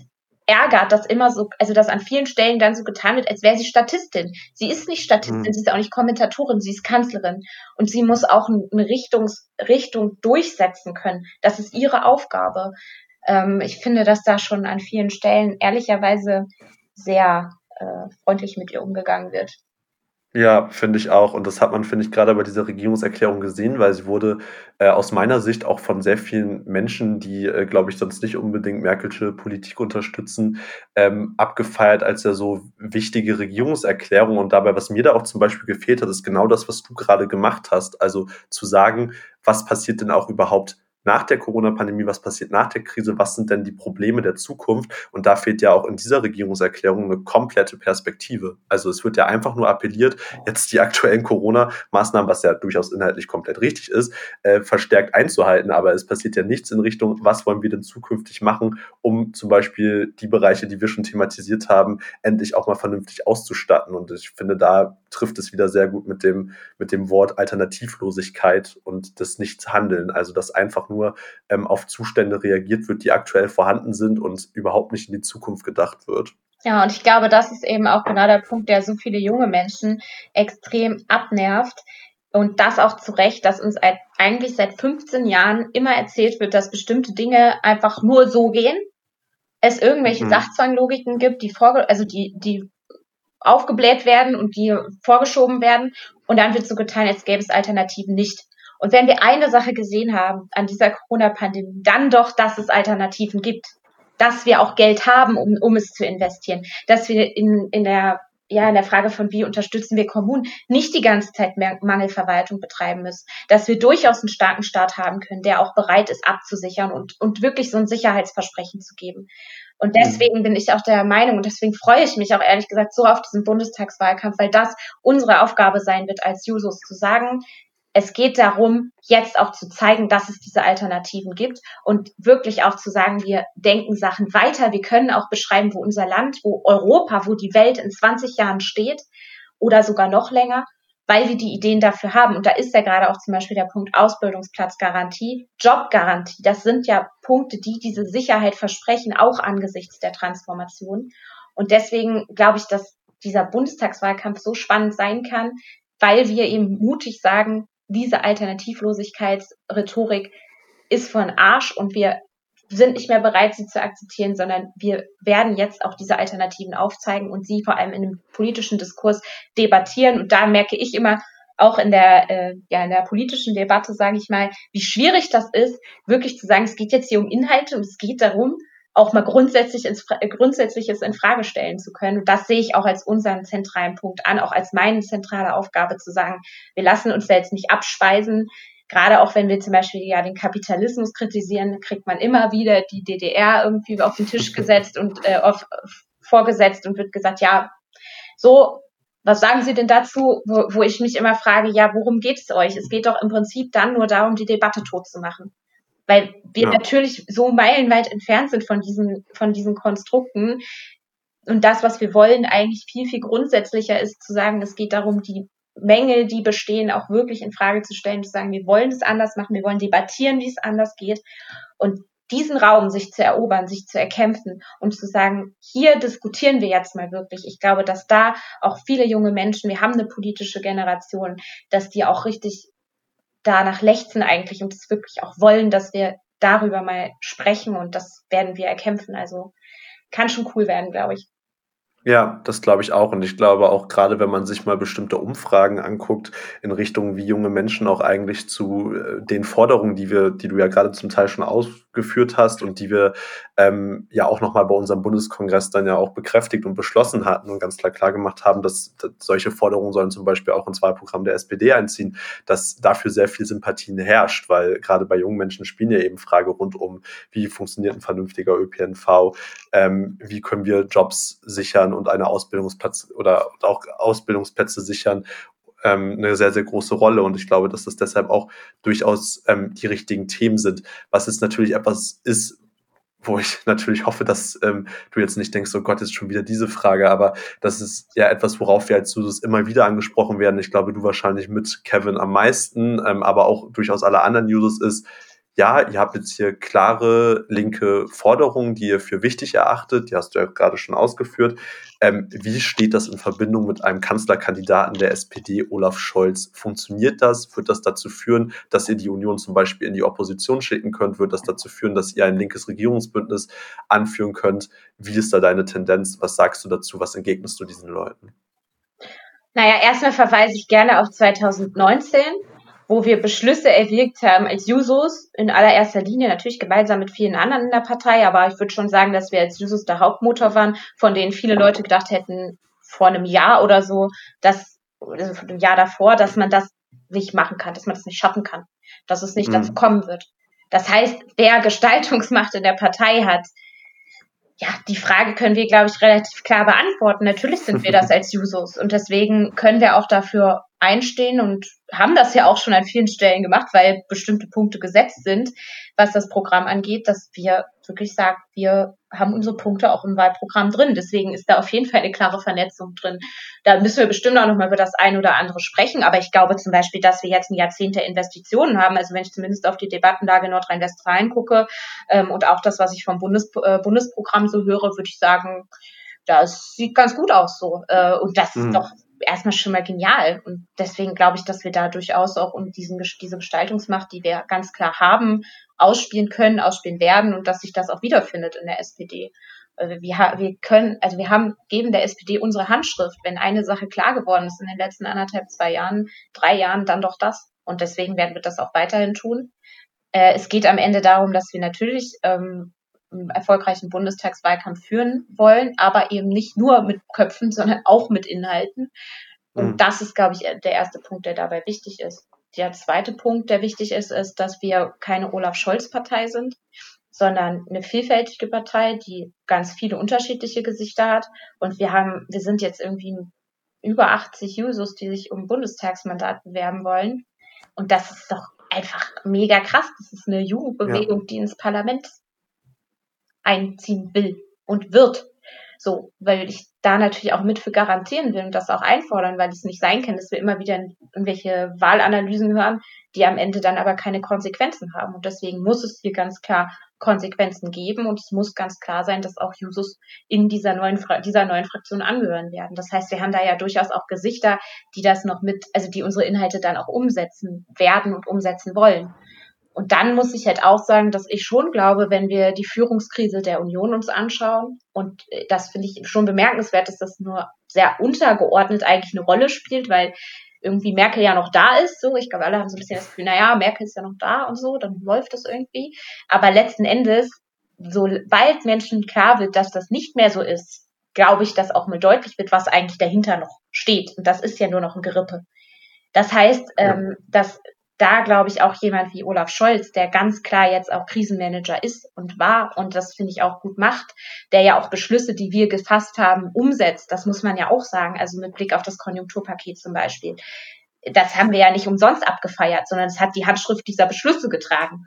ärgert, dass immer so, also dass an vielen Stellen dann so getan wird, als wäre sie Statistin. Sie ist nicht Statistin, mhm. sie ist auch nicht Kommentatorin, sie ist Kanzlerin. Und sie muss auch eine Richtungs, Richtung durchsetzen können. Das ist ihre Aufgabe. Ähm, ich finde, dass da schon an vielen Stellen ehrlicherweise sehr äh, freundlich mit ihr umgegangen wird. Ja, finde ich auch. Und das hat man, finde ich, gerade bei dieser Regierungserklärung gesehen, weil sie wurde äh, aus meiner Sicht auch von sehr vielen Menschen, die, äh, glaube ich, sonst nicht unbedingt Merkelsche Politik unterstützen, ähm, abgefeiert als ja so wichtige Regierungserklärung. Und dabei, was mir da auch zum Beispiel gefehlt hat, ist genau das, was du gerade gemacht hast. Also zu sagen, was passiert denn auch überhaupt nach der Corona-Pandemie, was passiert nach der Krise, was sind denn die Probleme der Zukunft? Und da fehlt ja auch in dieser Regierungserklärung eine komplette Perspektive. Also es wird ja einfach nur appelliert, jetzt die aktuellen Corona-Maßnahmen, was ja durchaus inhaltlich komplett richtig ist, äh, verstärkt einzuhalten. Aber es passiert ja nichts in Richtung, was wollen wir denn zukünftig machen, um zum Beispiel die Bereiche, die wir schon thematisiert haben, endlich auch mal vernünftig auszustatten. Und ich finde, da trifft es wieder sehr gut mit dem, mit dem Wort Alternativlosigkeit und das Nichtshandeln. Also das einfach nur ähm, auf Zustände reagiert wird, die aktuell vorhanden sind und überhaupt nicht in die Zukunft gedacht wird. Ja, und ich glaube, das ist eben auch genau der Punkt, der so viele junge Menschen extrem abnervt. Und das auch zu Recht, dass uns eigentlich seit 15 Jahren immer erzählt wird, dass bestimmte Dinge einfach nur so gehen. Es irgendwelche mhm. Sachzwanglogiken gibt, die vorge also die, die aufgebläht werden und die vorgeschoben werden. Und dann wird so getan, als gäbe es Alternativen nicht. Und wenn wir eine Sache gesehen haben an dieser Corona-Pandemie, dann doch, dass es Alternativen gibt, dass wir auch Geld haben, um, um es zu investieren, dass wir in, in der ja, in der Frage von wie unterstützen wir Kommunen, nicht die ganze Zeit mehr Mangelverwaltung betreiben müssen, dass wir durchaus einen starken Staat haben können, der auch bereit ist, abzusichern und, und wirklich so ein Sicherheitsversprechen zu geben. Und mhm. deswegen bin ich auch der Meinung und deswegen freue ich mich auch ehrlich gesagt so auf diesen Bundestagswahlkampf, weil das unsere Aufgabe sein wird als Jusos zu sagen, es geht darum, jetzt auch zu zeigen, dass es diese Alternativen gibt und wirklich auch zu sagen, wir denken Sachen weiter. Wir können auch beschreiben, wo unser Land, wo Europa, wo die Welt in 20 Jahren steht oder sogar noch länger, weil wir die Ideen dafür haben. Und da ist ja gerade auch zum Beispiel der Punkt Ausbildungsplatzgarantie, Jobgarantie. Das sind ja Punkte, die diese Sicherheit versprechen, auch angesichts der Transformation. Und deswegen glaube ich, dass dieser Bundestagswahlkampf so spannend sein kann, weil wir eben mutig sagen, diese Alternativlosigkeitsrhetorik ist von Arsch und wir sind nicht mehr bereit, sie zu akzeptieren, sondern wir werden jetzt auch diese Alternativen aufzeigen und sie vor allem in dem politischen Diskurs debattieren. Und da merke ich immer, auch in der, äh, ja, in der politischen Debatte, sage ich mal, wie schwierig das ist, wirklich zu sagen, es geht jetzt hier um Inhalte und es geht darum, auch mal grundsätzlich ins, Grundsätzliches in Frage stellen zu können. Und das sehe ich auch als unseren zentralen Punkt an, auch als meine zentrale Aufgabe zu sagen, wir lassen uns jetzt nicht abspeisen. Gerade auch wenn wir zum Beispiel ja den Kapitalismus kritisieren, kriegt man immer wieder die DDR irgendwie auf den Tisch gesetzt und äh, auf, vorgesetzt und wird gesagt, ja, so, was sagen Sie denn dazu, wo, wo ich mich immer frage, ja, worum geht es euch? Es geht doch im Prinzip dann nur darum, die Debatte tot zu machen weil wir ja. natürlich so meilenweit entfernt sind von diesen, von diesen Konstrukten. Und das, was wir wollen, eigentlich viel, viel grundsätzlicher ist zu sagen, es geht darum, die Mängel, die bestehen, auch wirklich in Frage zu stellen, zu sagen, wir wollen es anders machen, wir wollen debattieren, wie es anders geht. Und diesen Raum sich zu erobern, sich zu erkämpfen und zu sagen, hier diskutieren wir jetzt mal wirklich. Ich glaube, dass da auch viele junge Menschen, wir haben eine politische Generation, dass die auch richtig danach lechzen eigentlich und es wirklich auch wollen, dass wir darüber mal sprechen und das werden wir erkämpfen. Also kann schon cool werden, glaube ich. Ja, das glaube ich auch. Und ich glaube auch gerade, wenn man sich mal bestimmte Umfragen anguckt, in Richtung, wie junge Menschen auch eigentlich zu äh, den Forderungen, die wir, die du ja gerade zum Teil schon ausgeführt hast und die wir ähm, ja auch nochmal bei unserem Bundeskongress dann ja auch bekräftigt und beschlossen hatten und ganz klar klar gemacht haben, dass, dass solche Forderungen sollen zum Beispiel auch ins Wahlprogramm der SPD einziehen, dass dafür sehr viel Sympathien herrscht, weil gerade bei jungen Menschen spielen ja eben Frage rund um, wie funktioniert ein vernünftiger ÖPNV, ähm, wie können wir Jobs sichern und eine Ausbildungsplatz oder auch Ausbildungsplätze sichern ähm, eine sehr, sehr große Rolle. Und ich glaube, dass das deshalb auch durchaus ähm, die richtigen Themen sind. Was jetzt natürlich etwas ist, wo ich natürlich hoffe, dass ähm, du jetzt nicht denkst, oh Gott, ist schon wieder diese Frage, aber das ist ja etwas, worauf wir als Jusos immer wieder angesprochen werden. Ich glaube, du wahrscheinlich mit Kevin am meisten, ähm, aber auch durchaus alle anderen Jusos ist, ja, ihr habt jetzt hier klare linke Forderungen, die ihr für wichtig erachtet, die hast du ja gerade schon ausgeführt. Ähm, wie steht das in Verbindung mit einem Kanzlerkandidaten der SPD, Olaf Scholz? Funktioniert das? Wird das dazu führen, dass ihr die Union zum Beispiel in die Opposition schicken könnt? Wird das dazu führen, dass ihr ein linkes Regierungsbündnis anführen könnt? Wie ist da deine Tendenz? Was sagst du dazu? Was entgegnest du diesen Leuten? Naja, erstmal verweise ich gerne auf 2019 wo wir Beschlüsse erwirkt haben als Jusos, in allererster Linie natürlich gemeinsam mit vielen anderen in der Partei, aber ich würde schon sagen, dass wir als Jusos der Hauptmotor waren, von denen viele Leute gedacht hätten, vor einem Jahr oder so, dass, also vor einem Jahr davor, dass man das nicht machen kann, dass man das nicht schaffen kann, dass es nicht mhm. dazu kommen wird. Das heißt, wer Gestaltungsmacht in der Partei hat, ja, die Frage können wir, glaube ich, relativ klar beantworten. Natürlich sind wir das als Jusos und deswegen können wir auch dafür einstehen und haben das ja auch schon an vielen Stellen gemacht, weil bestimmte Punkte gesetzt sind, was das Programm angeht, dass wir wirklich sagen, wir haben unsere Punkte auch im Wahlprogramm drin. Deswegen ist da auf jeden Fall eine klare Vernetzung drin. Da müssen wir bestimmt auch nochmal über das ein oder andere sprechen. Aber ich glaube zum Beispiel, dass wir jetzt ein Jahrzehnt der Investitionen haben. Also wenn ich zumindest auf die Debattenlage Nordrhein-Westfalen gucke ähm, und auch das, was ich vom Bundes, äh, Bundesprogramm so höre, würde ich sagen, das sieht ganz gut aus so. Äh, und das mhm. ist doch erstmal schon mal genial. Und deswegen glaube ich, dass wir da durchaus auch um diesen, diese Gestaltungsmacht, die wir ganz klar haben, ausspielen können, ausspielen werden und dass sich das auch wiederfindet in der SPD. Also wir, wir können, also wir haben, geben der SPD unsere Handschrift. Wenn eine Sache klar geworden ist in den letzten anderthalb, zwei Jahren, drei Jahren, dann doch das. Und deswegen werden wir das auch weiterhin tun. Äh, es geht am Ende darum, dass wir natürlich ähm, erfolgreichen Bundestagswahlkampf führen wollen, aber eben nicht nur mit Köpfen, sondern auch mit Inhalten. Und mhm. das ist, glaube ich, der erste Punkt, der dabei wichtig ist. Der zweite Punkt, der wichtig ist, ist, dass wir keine Olaf Scholz-Partei sind, sondern eine vielfältige Partei, die ganz viele unterschiedliche Gesichter hat. Und wir haben, wir sind jetzt irgendwie über 80 Jusos, die sich um Bundestagsmandat bewerben wollen. Und das ist doch einfach mega krass. Das ist eine Jugendbewegung, ja. die ins Parlament einziehen will und wird. So, weil ich da natürlich auch mit für garantieren will und das auch einfordern, weil es nicht sein kann, dass wir immer wieder irgendwelche Wahlanalysen hören, die am Ende dann aber keine Konsequenzen haben. Und deswegen muss es hier ganz klar Konsequenzen geben und es muss ganz klar sein, dass auch Jusos in dieser neuen, dieser neuen Fraktion angehören werden. Das heißt, wir haben da ja durchaus auch Gesichter, die das noch mit, also die unsere Inhalte dann auch umsetzen werden und umsetzen wollen. Und dann muss ich halt auch sagen, dass ich schon glaube, wenn wir die Führungskrise der Union uns anschauen, und äh, das finde ich schon bemerkenswert, dass das nur sehr untergeordnet eigentlich eine Rolle spielt, weil irgendwie Merkel ja noch da ist, so. Ich glaube, alle haben so ein bisschen das Gefühl, naja, Merkel ist ja noch da und so, dann läuft das irgendwie. Aber letzten Endes, sobald Menschen klar wird, dass das nicht mehr so ist, glaube ich, dass auch mal deutlich wird, was eigentlich dahinter noch steht. Und das ist ja nur noch ein Gerippe. Das heißt, ähm, dass da glaube ich auch jemand wie Olaf Scholz, der ganz klar jetzt auch Krisenmanager ist und war und das finde ich auch gut macht, der ja auch Beschlüsse, die wir gefasst haben, umsetzt. Das muss man ja auch sagen. Also mit Blick auf das Konjunkturpaket zum Beispiel. Das haben wir ja nicht umsonst abgefeiert, sondern es hat die Handschrift dieser Beschlüsse getragen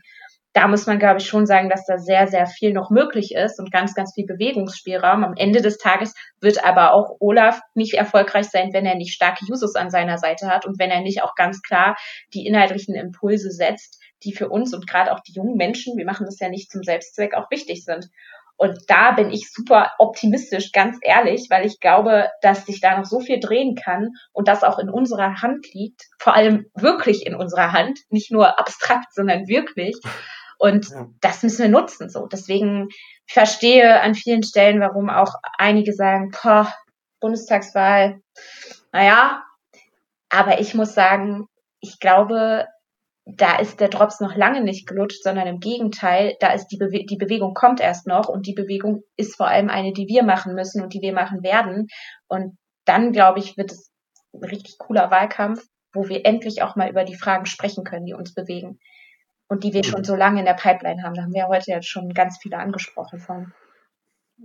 da muss man, glaube ich, schon sagen, dass da sehr, sehr viel noch möglich ist und ganz, ganz viel Bewegungsspielraum. Am Ende des Tages wird aber auch Olaf nicht erfolgreich sein, wenn er nicht starke Users an seiner Seite hat und wenn er nicht auch ganz klar die inhaltlichen Impulse setzt, die für uns und gerade auch die jungen Menschen, wir machen das ja nicht zum Selbstzweck, auch wichtig sind. Und da bin ich super optimistisch, ganz ehrlich, weil ich glaube, dass sich da noch so viel drehen kann und das auch in unserer Hand liegt, vor allem wirklich in unserer Hand, nicht nur abstrakt, sondern wirklich. Und ja. das müssen wir nutzen. So. Deswegen verstehe an vielen Stellen, warum auch einige sagen, boah, Bundestagswahl, naja. Aber ich muss sagen, ich glaube, da ist der Drops noch lange nicht gelutscht, sondern im Gegenteil, da ist die, Bewe die Bewegung kommt erst noch und die Bewegung ist vor allem eine, die wir machen müssen und die wir machen werden. Und dann, glaube ich, wird es ein richtig cooler Wahlkampf, wo wir endlich auch mal über die Fragen sprechen können, die uns bewegen und die wir schon mhm. so lange in der Pipeline haben. Da haben wir heute jetzt schon ganz viele angesprochen von.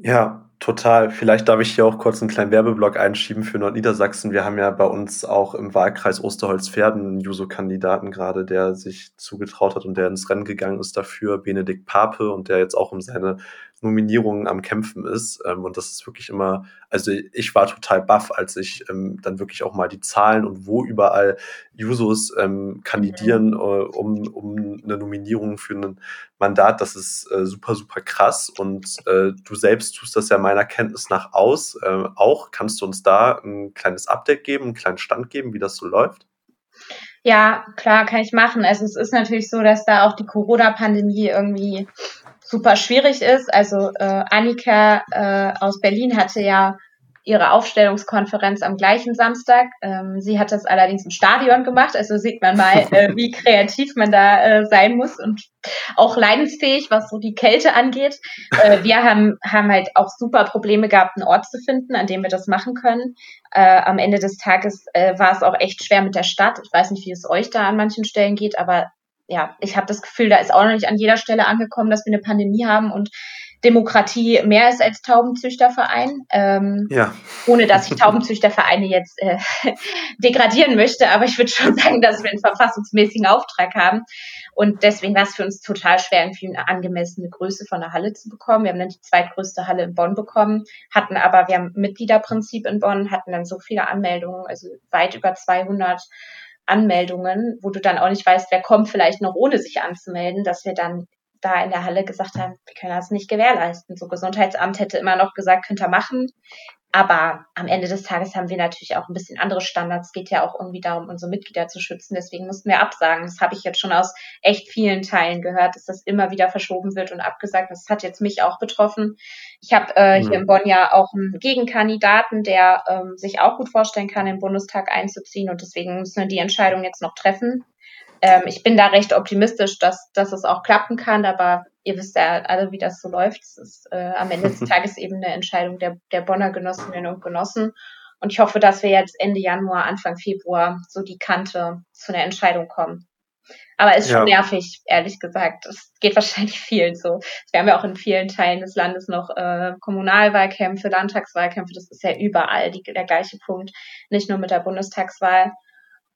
Ja, total. Vielleicht darf ich hier auch kurz einen kleinen Werbeblock einschieben für Nordniedersachsen. Wir haben ja bei uns auch im Wahlkreis Osterholz-Pferden einen Juso-Kandidaten gerade, der sich zugetraut hat und der ins Rennen gegangen ist dafür, Benedikt Pape, und der jetzt auch um seine Nominierungen am Kämpfen ist. Ähm, und das ist wirklich immer, also ich war total baff, als ich ähm, dann wirklich auch mal die Zahlen und wo überall Jusos ähm, kandidieren, mhm. äh, um, um eine Nominierung für ein Mandat. Das ist äh, super, super krass. Und äh, du selbst tust das ja meiner Kenntnis nach aus. Äh, auch kannst du uns da ein kleines Update geben, einen kleinen Stand geben, wie das so läuft? Ja, klar, kann ich machen. Also es ist natürlich so, dass da auch die Corona-Pandemie irgendwie super schwierig ist. Also äh, Annika äh, aus Berlin hatte ja ihre Aufstellungskonferenz am gleichen Samstag. Ähm, sie hat das allerdings im Stadion gemacht, also sieht man mal, äh, wie kreativ man da äh, sein muss und auch leidensfähig, was so die Kälte angeht. Äh, wir haben, haben halt auch super Probleme gehabt, einen Ort zu finden, an dem wir das machen können. Äh, am Ende des Tages äh, war es auch echt schwer mit der Stadt. Ich weiß nicht, wie es euch da an manchen Stellen geht, aber ja, ich habe das Gefühl, da ist auch noch nicht an jeder Stelle angekommen, dass wir eine Pandemie haben und Demokratie mehr ist als Taubenzüchterverein. Ähm, ja. Ohne dass ich Taubenzüchtervereine jetzt äh, degradieren möchte, aber ich würde schon sagen, dass wir einen verfassungsmäßigen Auftrag haben. Und deswegen war es für uns total schwer, irgendwie eine angemessene Größe von der Halle zu bekommen. Wir haben dann die zweitgrößte Halle in Bonn bekommen, hatten aber, wir haben Mitgliederprinzip in Bonn, hatten dann so viele Anmeldungen, also weit über 200 Anmeldungen, wo du dann auch nicht weißt, wer kommt vielleicht noch ohne sich anzumelden, dass wir dann da in der Halle gesagt haben, wir können das nicht gewährleisten. So Gesundheitsamt hätte immer noch gesagt, könnt ihr machen. Aber am Ende des Tages haben wir natürlich auch ein bisschen andere Standards. Es geht ja auch irgendwie darum, unsere Mitglieder zu schützen. Deswegen mussten wir absagen. Das habe ich jetzt schon aus echt vielen Teilen gehört, dass das immer wieder verschoben wird und abgesagt. Das hat jetzt mich auch betroffen. Ich habe äh, mhm. hier in Bonn ja auch einen Gegenkandidaten, der ähm, sich auch gut vorstellen kann, in den Bundestag einzuziehen. Und deswegen müssen wir die Entscheidung jetzt noch treffen. Ähm, ich bin da recht optimistisch, dass, dass es auch klappen kann, aber ihr wisst ja alle, wie das so läuft. Es ist äh, am Ende des Tages eben eine Entscheidung der, der Bonner Genossinnen und Genossen. Und ich hoffe, dass wir jetzt Ende Januar, Anfang Februar so die Kante zu einer Entscheidung kommen. Aber es ist schon ja. nervig, ehrlich gesagt. Es geht wahrscheinlich vielen so. Wir haben ja auch in vielen Teilen des Landes noch äh, Kommunalwahlkämpfe, Landtagswahlkämpfe. Das ist ja überall die, der gleiche Punkt. Nicht nur mit der Bundestagswahl.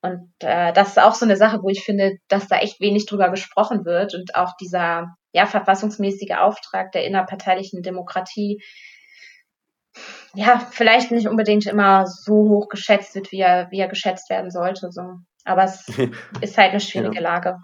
Und äh, das ist auch so eine Sache, wo ich finde, dass da echt wenig drüber gesprochen wird und auch dieser ja verfassungsmäßige Auftrag der innerparteilichen Demokratie ja vielleicht nicht unbedingt immer so hoch geschätzt wird, wie er wie er geschätzt werden sollte. So, aber es ist halt eine schwierige ja. Lage.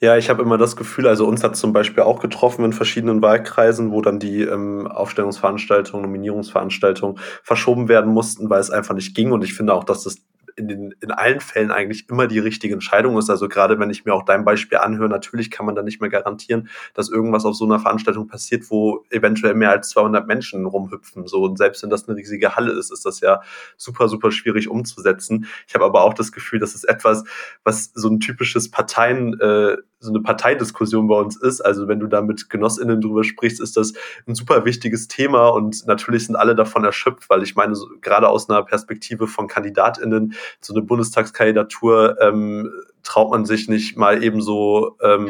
Ja, ich habe immer das Gefühl, also uns hat zum Beispiel auch getroffen in verschiedenen Wahlkreisen, wo dann die ähm, Aufstellungsveranstaltungen, Nominierungsveranstaltungen verschoben werden mussten, weil es einfach nicht ging. Und ich finde auch, dass das in, den, in allen Fällen eigentlich immer die richtige Entscheidung ist. Also gerade wenn ich mir auch dein Beispiel anhöre, natürlich kann man da nicht mehr garantieren, dass irgendwas auf so einer Veranstaltung passiert, wo eventuell mehr als 200 Menschen rumhüpfen. So und selbst wenn das eine riesige Halle ist, ist das ja super super schwierig umzusetzen. Ich habe aber auch das Gefühl, das ist etwas, was so ein typisches Parteien äh, so eine Parteidiskussion bei uns ist. Also wenn du da mit GenossInnen drüber sprichst, ist das ein super wichtiges Thema und natürlich sind alle davon erschöpft, weil ich meine, so, gerade aus einer Perspektive von KandidatInnen, so eine Bundestagskandidatur ähm, traut man sich nicht mal eben so ähm,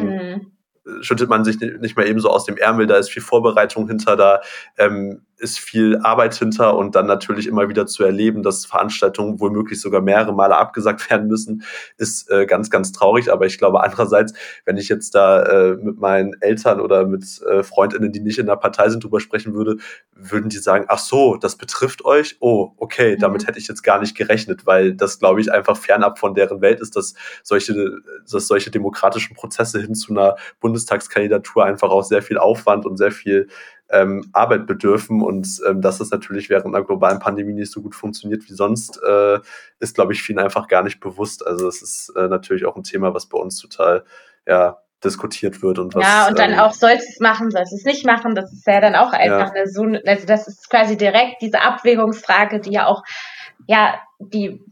mhm. schüttet man sich nicht mehr eben so aus dem Ärmel, da ist viel Vorbereitung hinter, da. Ähm, ist viel Arbeit hinter und dann natürlich immer wieder zu erleben, dass Veranstaltungen womöglich sogar mehrere Male abgesagt werden müssen, ist äh, ganz, ganz traurig. Aber ich glaube andererseits, wenn ich jetzt da äh, mit meinen Eltern oder mit äh, Freundinnen, die nicht in der Partei sind, drüber sprechen würde, würden die sagen, ach so, das betrifft euch? Oh, okay, mhm. damit hätte ich jetzt gar nicht gerechnet, weil das, glaube ich, einfach fernab von deren Welt ist, dass solche, dass solche demokratischen Prozesse hin zu einer Bundestagskandidatur einfach auch sehr viel Aufwand und sehr viel ähm, Arbeit bedürfen und ähm, dass das natürlich während einer globalen Pandemie nicht so gut funktioniert wie sonst, äh, ist, glaube ich, vielen einfach gar nicht bewusst. Also es ist äh, natürlich auch ein Thema, was bei uns total ja, diskutiert wird und was. Ja, und dann ähm, auch sollst es machen, sollst es nicht machen. Das ist ja dann auch einfach ja. eine so, also das ist quasi direkt diese Abwägungsfrage, die ja auch, ja, die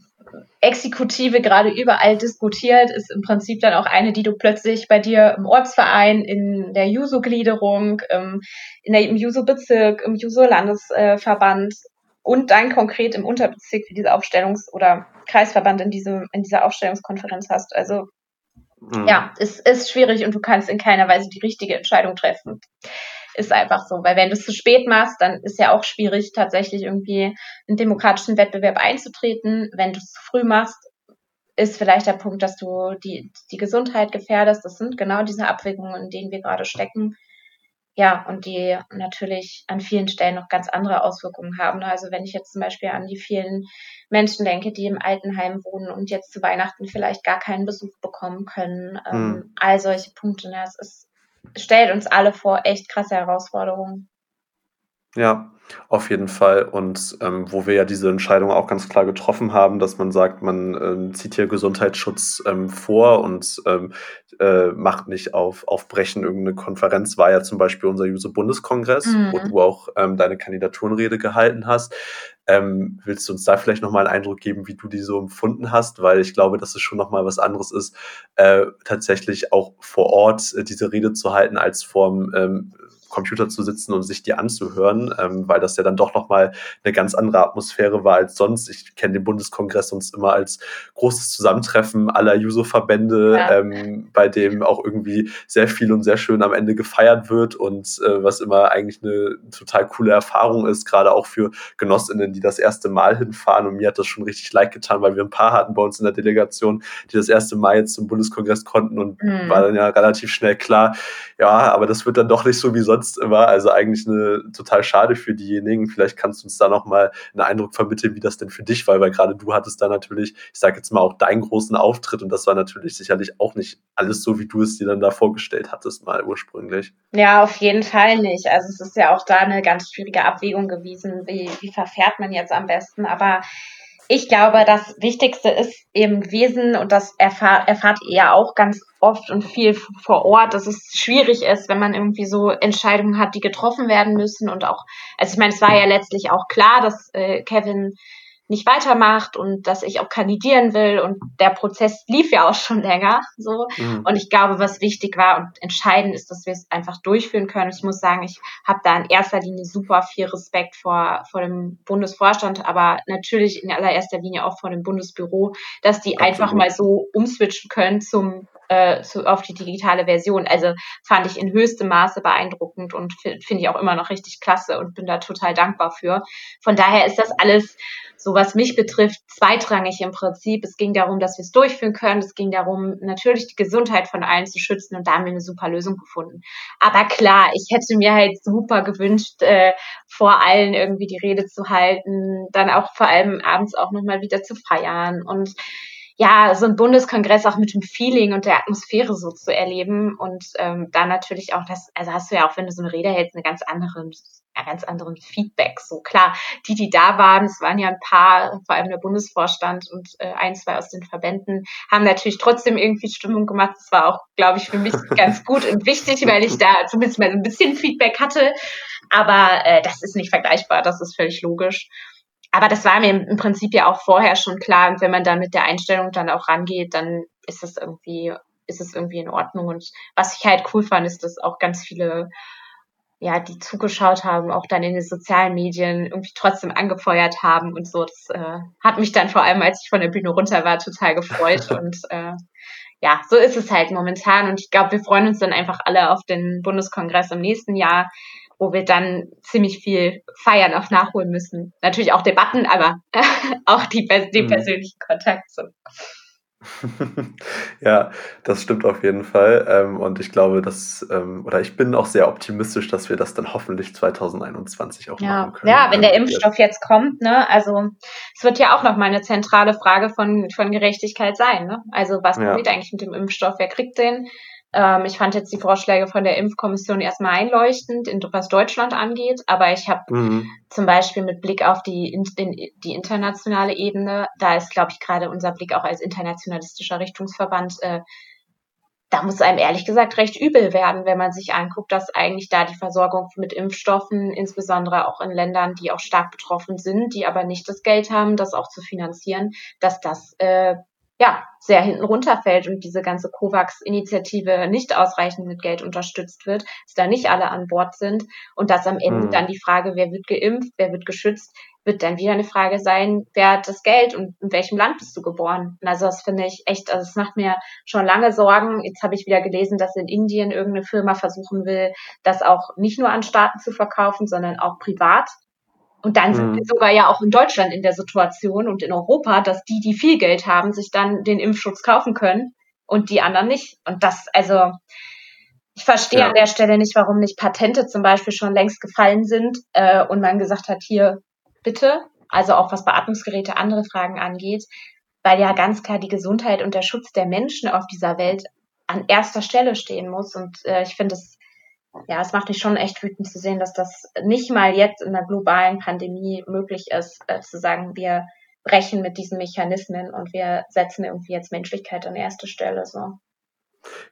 Exekutive gerade überall diskutiert, ist im Prinzip dann auch eine, die du plötzlich bei dir im Ortsverein, in der Juso-Gliederung, ähm, in der, im Juso-Bezirk, im Juso-Landesverband und dann konkret im Unterbezirk für diese Aufstellungs- oder Kreisverband in, diesem, in dieser Aufstellungskonferenz hast. Also mhm. ja, es ist schwierig und du kannst in keiner Weise die richtige Entscheidung treffen. Ist einfach so, weil wenn du es zu spät machst, dann ist ja auch schwierig, tatsächlich irgendwie in demokratischen Wettbewerb einzutreten. Wenn du es zu früh machst, ist vielleicht der Punkt, dass du die, die Gesundheit gefährdest. Das sind genau diese Abwägungen, in denen wir gerade stecken. Ja, und die natürlich an vielen Stellen noch ganz andere Auswirkungen haben. Also wenn ich jetzt zum Beispiel an die vielen Menschen denke, die im Altenheim wohnen und jetzt zu Weihnachten vielleicht gar keinen Besuch bekommen können. Mhm. all solche Punkte. Ne? Es ist stellt uns alle vor echt krasse Herausforderungen. Ja, auf jeden Fall. Und ähm, wo wir ja diese Entscheidung auch ganz klar getroffen haben, dass man sagt, man ähm, zieht hier Gesundheitsschutz ähm, vor und ähm, äh, macht nicht auf, auf Brechen irgendeine Konferenz, war ja zum Beispiel unser Juso-Bundeskongress, mhm. wo du auch ähm, deine Kandidaturenrede gehalten hast. Ähm, willst du uns da vielleicht nochmal einen Eindruck geben, wie du die so empfunden hast? Weil ich glaube, dass es schon nochmal was anderes ist, äh, tatsächlich auch vor Ort äh, diese Rede zu halten, als vorm ähm, Computer zu sitzen und sich die anzuhören, ähm, weil das ja dann doch nochmal eine ganz andere Atmosphäre war als sonst. Ich kenne den Bundeskongress sonst immer als großes Zusammentreffen aller Juso-Verbände, ja. ähm, bei dem auch irgendwie sehr viel und sehr schön am Ende gefeiert wird und äh, was immer eigentlich eine total coole Erfahrung ist, gerade auch für Genossinnen, die das erste Mal hinfahren. Und mir hat das schon richtig leid getan, weil wir ein paar hatten bei uns in der Delegation, die das erste Mal jetzt zum Bundeskongress konnten und mhm. war dann ja relativ schnell klar, ja, aber das wird dann doch nicht so wie sonst sonst immer. Also eigentlich eine total schade für diejenigen. Vielleicht kannst du uns da nochmal einen Eindruck vermitteln, wie das denn für dich war, weil gerade du hattest da natürlich, ich sage jetzt mal, auch deinen großen Auftritt und das war natürlich sicherlich auch nicht alles so, wie du es dir dann da vorgestellt hattest, mal ursprünglich. Ja, auf jeden Fall nicht. Also es ist ja auch da eine ganz schwierige Abwägung gewesen, wie, wie verfährt man jetzt am besten. Aber ich glaube, das Wichtigste ist eben gewesen, und das erfahr, erfahrt ihr ja auch ganz oft und viel vor Ort, dass es schwierig ist, wenn man irgendwie so Entscheidungen hat, die getroffen werden müssen. Und auch, also ich meine, es war ja letztlich auch klar, dass äh, Kevin nicht weitermacht und dass ich auch kandidieren will und der Prozess lief ja auch schon länger so mhm. und ich glaube was wichtig war und entscheidend ist dass wir es einfach durchführen können ich muss sagen ich habe da in erster Linie super viel Respekt vor vor dem Bundesvorstand aber natürlich in allererster Linie auch vor dem Bundesbüro dass die Absolut. einfach mal so umswitchen können zum äh, zu, auf die digitale Version. Also fand ich in höchstem Maße beeindruckend und finde ich auch immer noch richtig klasse und bin da total dankbar für. Von daher ist das alles, so was mich betrifft, zweitrangig im Prinzip. Es ging darum, dass wir es durchführen können. Es ging darum, natürlich die Gesundheit von allen zu schützen und da haben wir eine super Lösung gefunden. Aber klar, ich hätte mir halt super gewünscht, äh, vor allen irgendwie die Rede zu halten, dann auch vor allem abends auch nochmal wieder zu feiern und ja, so ein Bundeskongress auch mit dem Feeling und der Atmosphäre so zu erleben und ähm, dann natürlich auch das, also hast du ja auch, wenn du so eine Rede hältst, eine ganz andere, ja, ganz anderen Feedback. So klar, die, die da waren, es waren ja ein paar, vor allem der Bundesvorstand und äh, ein, zwei aus den Verbänden, haben natürlich trotzdem irgendwie Stimmung gemacht. Das war auch, glaube ich, für mich ganz gut und wichtig, weil ich da zumindest mal so ein bisschen Feedback hatte. Aber äh, das ist nicht vergleichbar, das ist völlig logisch aber das war mir im Prinzip ja auch vorher schon klar. Und wenn man da mit der Einstellung dann auch rangeht, dann ist es irgendwie, ist es irgendwie in Ordnung. Und was ich halt cool fand, ist, dass auch ganz viele, ja, die zugeschaut haben, auch dann in den sozialen Medien irgendwie trotzdem angefeuert haben und so. Das äh, hat mich dann vor allem, als ich von der Bühne runter war, total gefreut. und äh, ja, so ist es halt momentan. Und ich glaube, wir freuen uns dann einfach alle auf den Bundeskongress im nächsten Jahr wo wir dann ziemlich viel feiern auch nachholen müssen. Natürlich auch Debatten, aber auch die, die mhm. persönlichen Kontakte. ja, das stimmt auf jeden Fall. Ähm, und ich glaube, dass, ähm, oder ich bin auch sehr optimistisch, dass wir das dann hoffentlich 2021 auch ja. machen können. Ja, wenn der ähm, Impfstoff jetzt kommt, ne, also es wird ja auch nochmal eine zentrale Frage von, von Gerechtigkeit sein, ne? Also was ja. passiert eigentlich mit dem Impfstoff? Wer kriegt den? Ähm, ich fand jetzt die Vorschläge von der Impfkommission erstmal einleuchtend, was Deutschland angeht, aber ich habe mhm. zum Beispiel mit Blick auf die, die, die internationale Ebene, da ist, glaube ich, gerade unser Blick auch als internationalistischer Richtungsverband, äh, da muss einem ehrlich gesagt recht übel werden, wenn man sich anguckt, dass eigentlich da die Versorgung mit Impfstoffen, insbesondere auch in Ländern, die auch stark betroffen sind, die aber nicht das Geld haben, das auch zu finanzieren, dass das äh, ja, sehr hinten runterfällt und diese ganze COVAX-Initiative nicht ausreichend mit Geld unterstützt wird, dass da nicht alle an Bord sind und dass am Ende mhm. dann die Frage, wer wird geimpft, wer wird geschützt, wird dann wieder eine Frage sein, wer hat das Geld und in welchem Land bist du geboren? Und also das finde ich echt, also es macht mir schon lange Sorgen. Jetzt habe ich wieder gelesen, dass in Indien irgendeine Firma versuchen will, das auch nicht nur an Staaten zu verkaufen, sondern auch privat. Und dann sind mhm. wir sogar ja auch in Deutschland in der Situation und in Europa, dass die, die viel Geld haben, sich dann den Impfschutz kaufen können und die anderen nicht. Und das, also, ich verstehe ja. an der Stelle nicht, warum nicht Patente zum Beispiel schon längst gefallen sind äh, und man gesagt hat, hier, bitte, also auch was Beatmungsgeräte, andere Fragen angeht, weil ja ganz klar die Gesundheit und der Schutz der Menschen auf dieser Welt an erster Stelle stehen muss. Und äh, ich finde es ja, es macht mich schon echt wütend zu sehen, dass das nicht mal jetzt in der globalen Pandemie möglich ist, äh, zu sagen, wir brechen mit diesen Mechanismen und wir setzen irgendwie jetzt Menschlichkeit an erste Stelle. So.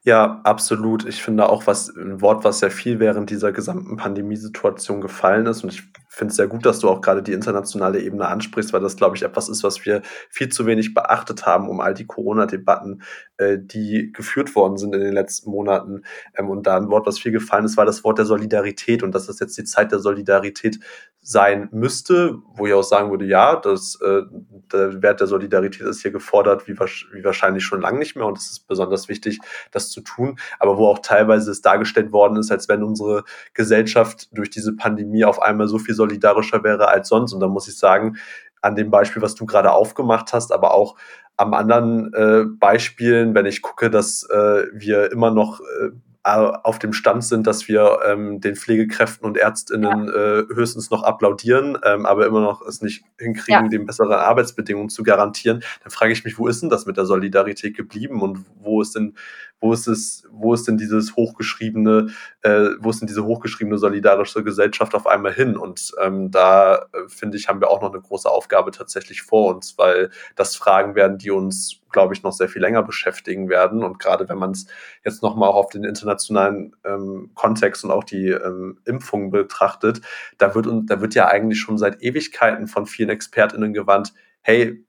Ja, absolut. Ich finde auch was, ein Wort, was sehr viel während dieser gesamten Pandemiesituation gefallen ist. Und ich finde es sehr gut, dass du auch gerade die internationale Ebene ansprichst, weil das, glaube ich, etwas ist, was wir viel zu wenig beachtet haben, um all die Corona-Debatten, äh, die geführt worden sind in den letzten Monaten. Ähm, und da ein Wort, was viel gefallen ist, war das Wort der Solidarität und dass das jetzt die Zeit der Solidarität sein müsste, wo ich auch sagen würde, ja, das, äh, der Wert der Solidarität ist hier gefordert, wie, wie wahrscheinlich schon lange nicht mehr. Und es ist besonders wichtig, das zu tun. Aber wo auch teilweise es dargestellt worden ist, als wenn unsere Gesellschaft durch diese Pandemie auf einmal so viel solidarischer wäre als sonst. Und da muss ich sagen, an dem Beispiel, was du gerade aufgemacht hast, aber auch am anderen äh, Beispielen, wenn ich gucke, dass äh, wir immer noch äh, auf dem Stand sind, dass wir ähm, den Pflegekräften und Ärztinnen ja. äh, höchstens noch applaudieren, ähm, aber immer noch es nicht hinkriegen, ja. dem bessere Arbeitsbedingungen zu garantieren, dann frage ich mich, wo ist denn das mit der Solidarität geblieben und wo ist denn, wo ist es, wo ist denn dieses hochgeschriebene, äh, wo ist denn diese hochgeschriebene solidarische Gesellschaft auf einmal hin? Und ähm, da äh, finde ich, haben wir auch noch eine große Aufgabe tatsächlich vor uns, weil das Fragen werden, die uns, glaube ich, noch sehr viel länger beschäftigen werden. Und gerade wenn man es jetzt nochmal auch auf den internationalen ähm, Kontext und auch die ähm, Impfungen betrachtet, da wird, da wird ja eigentlich schon seit Ewigkeiten von vielen ExpertInnen gewandt, hey,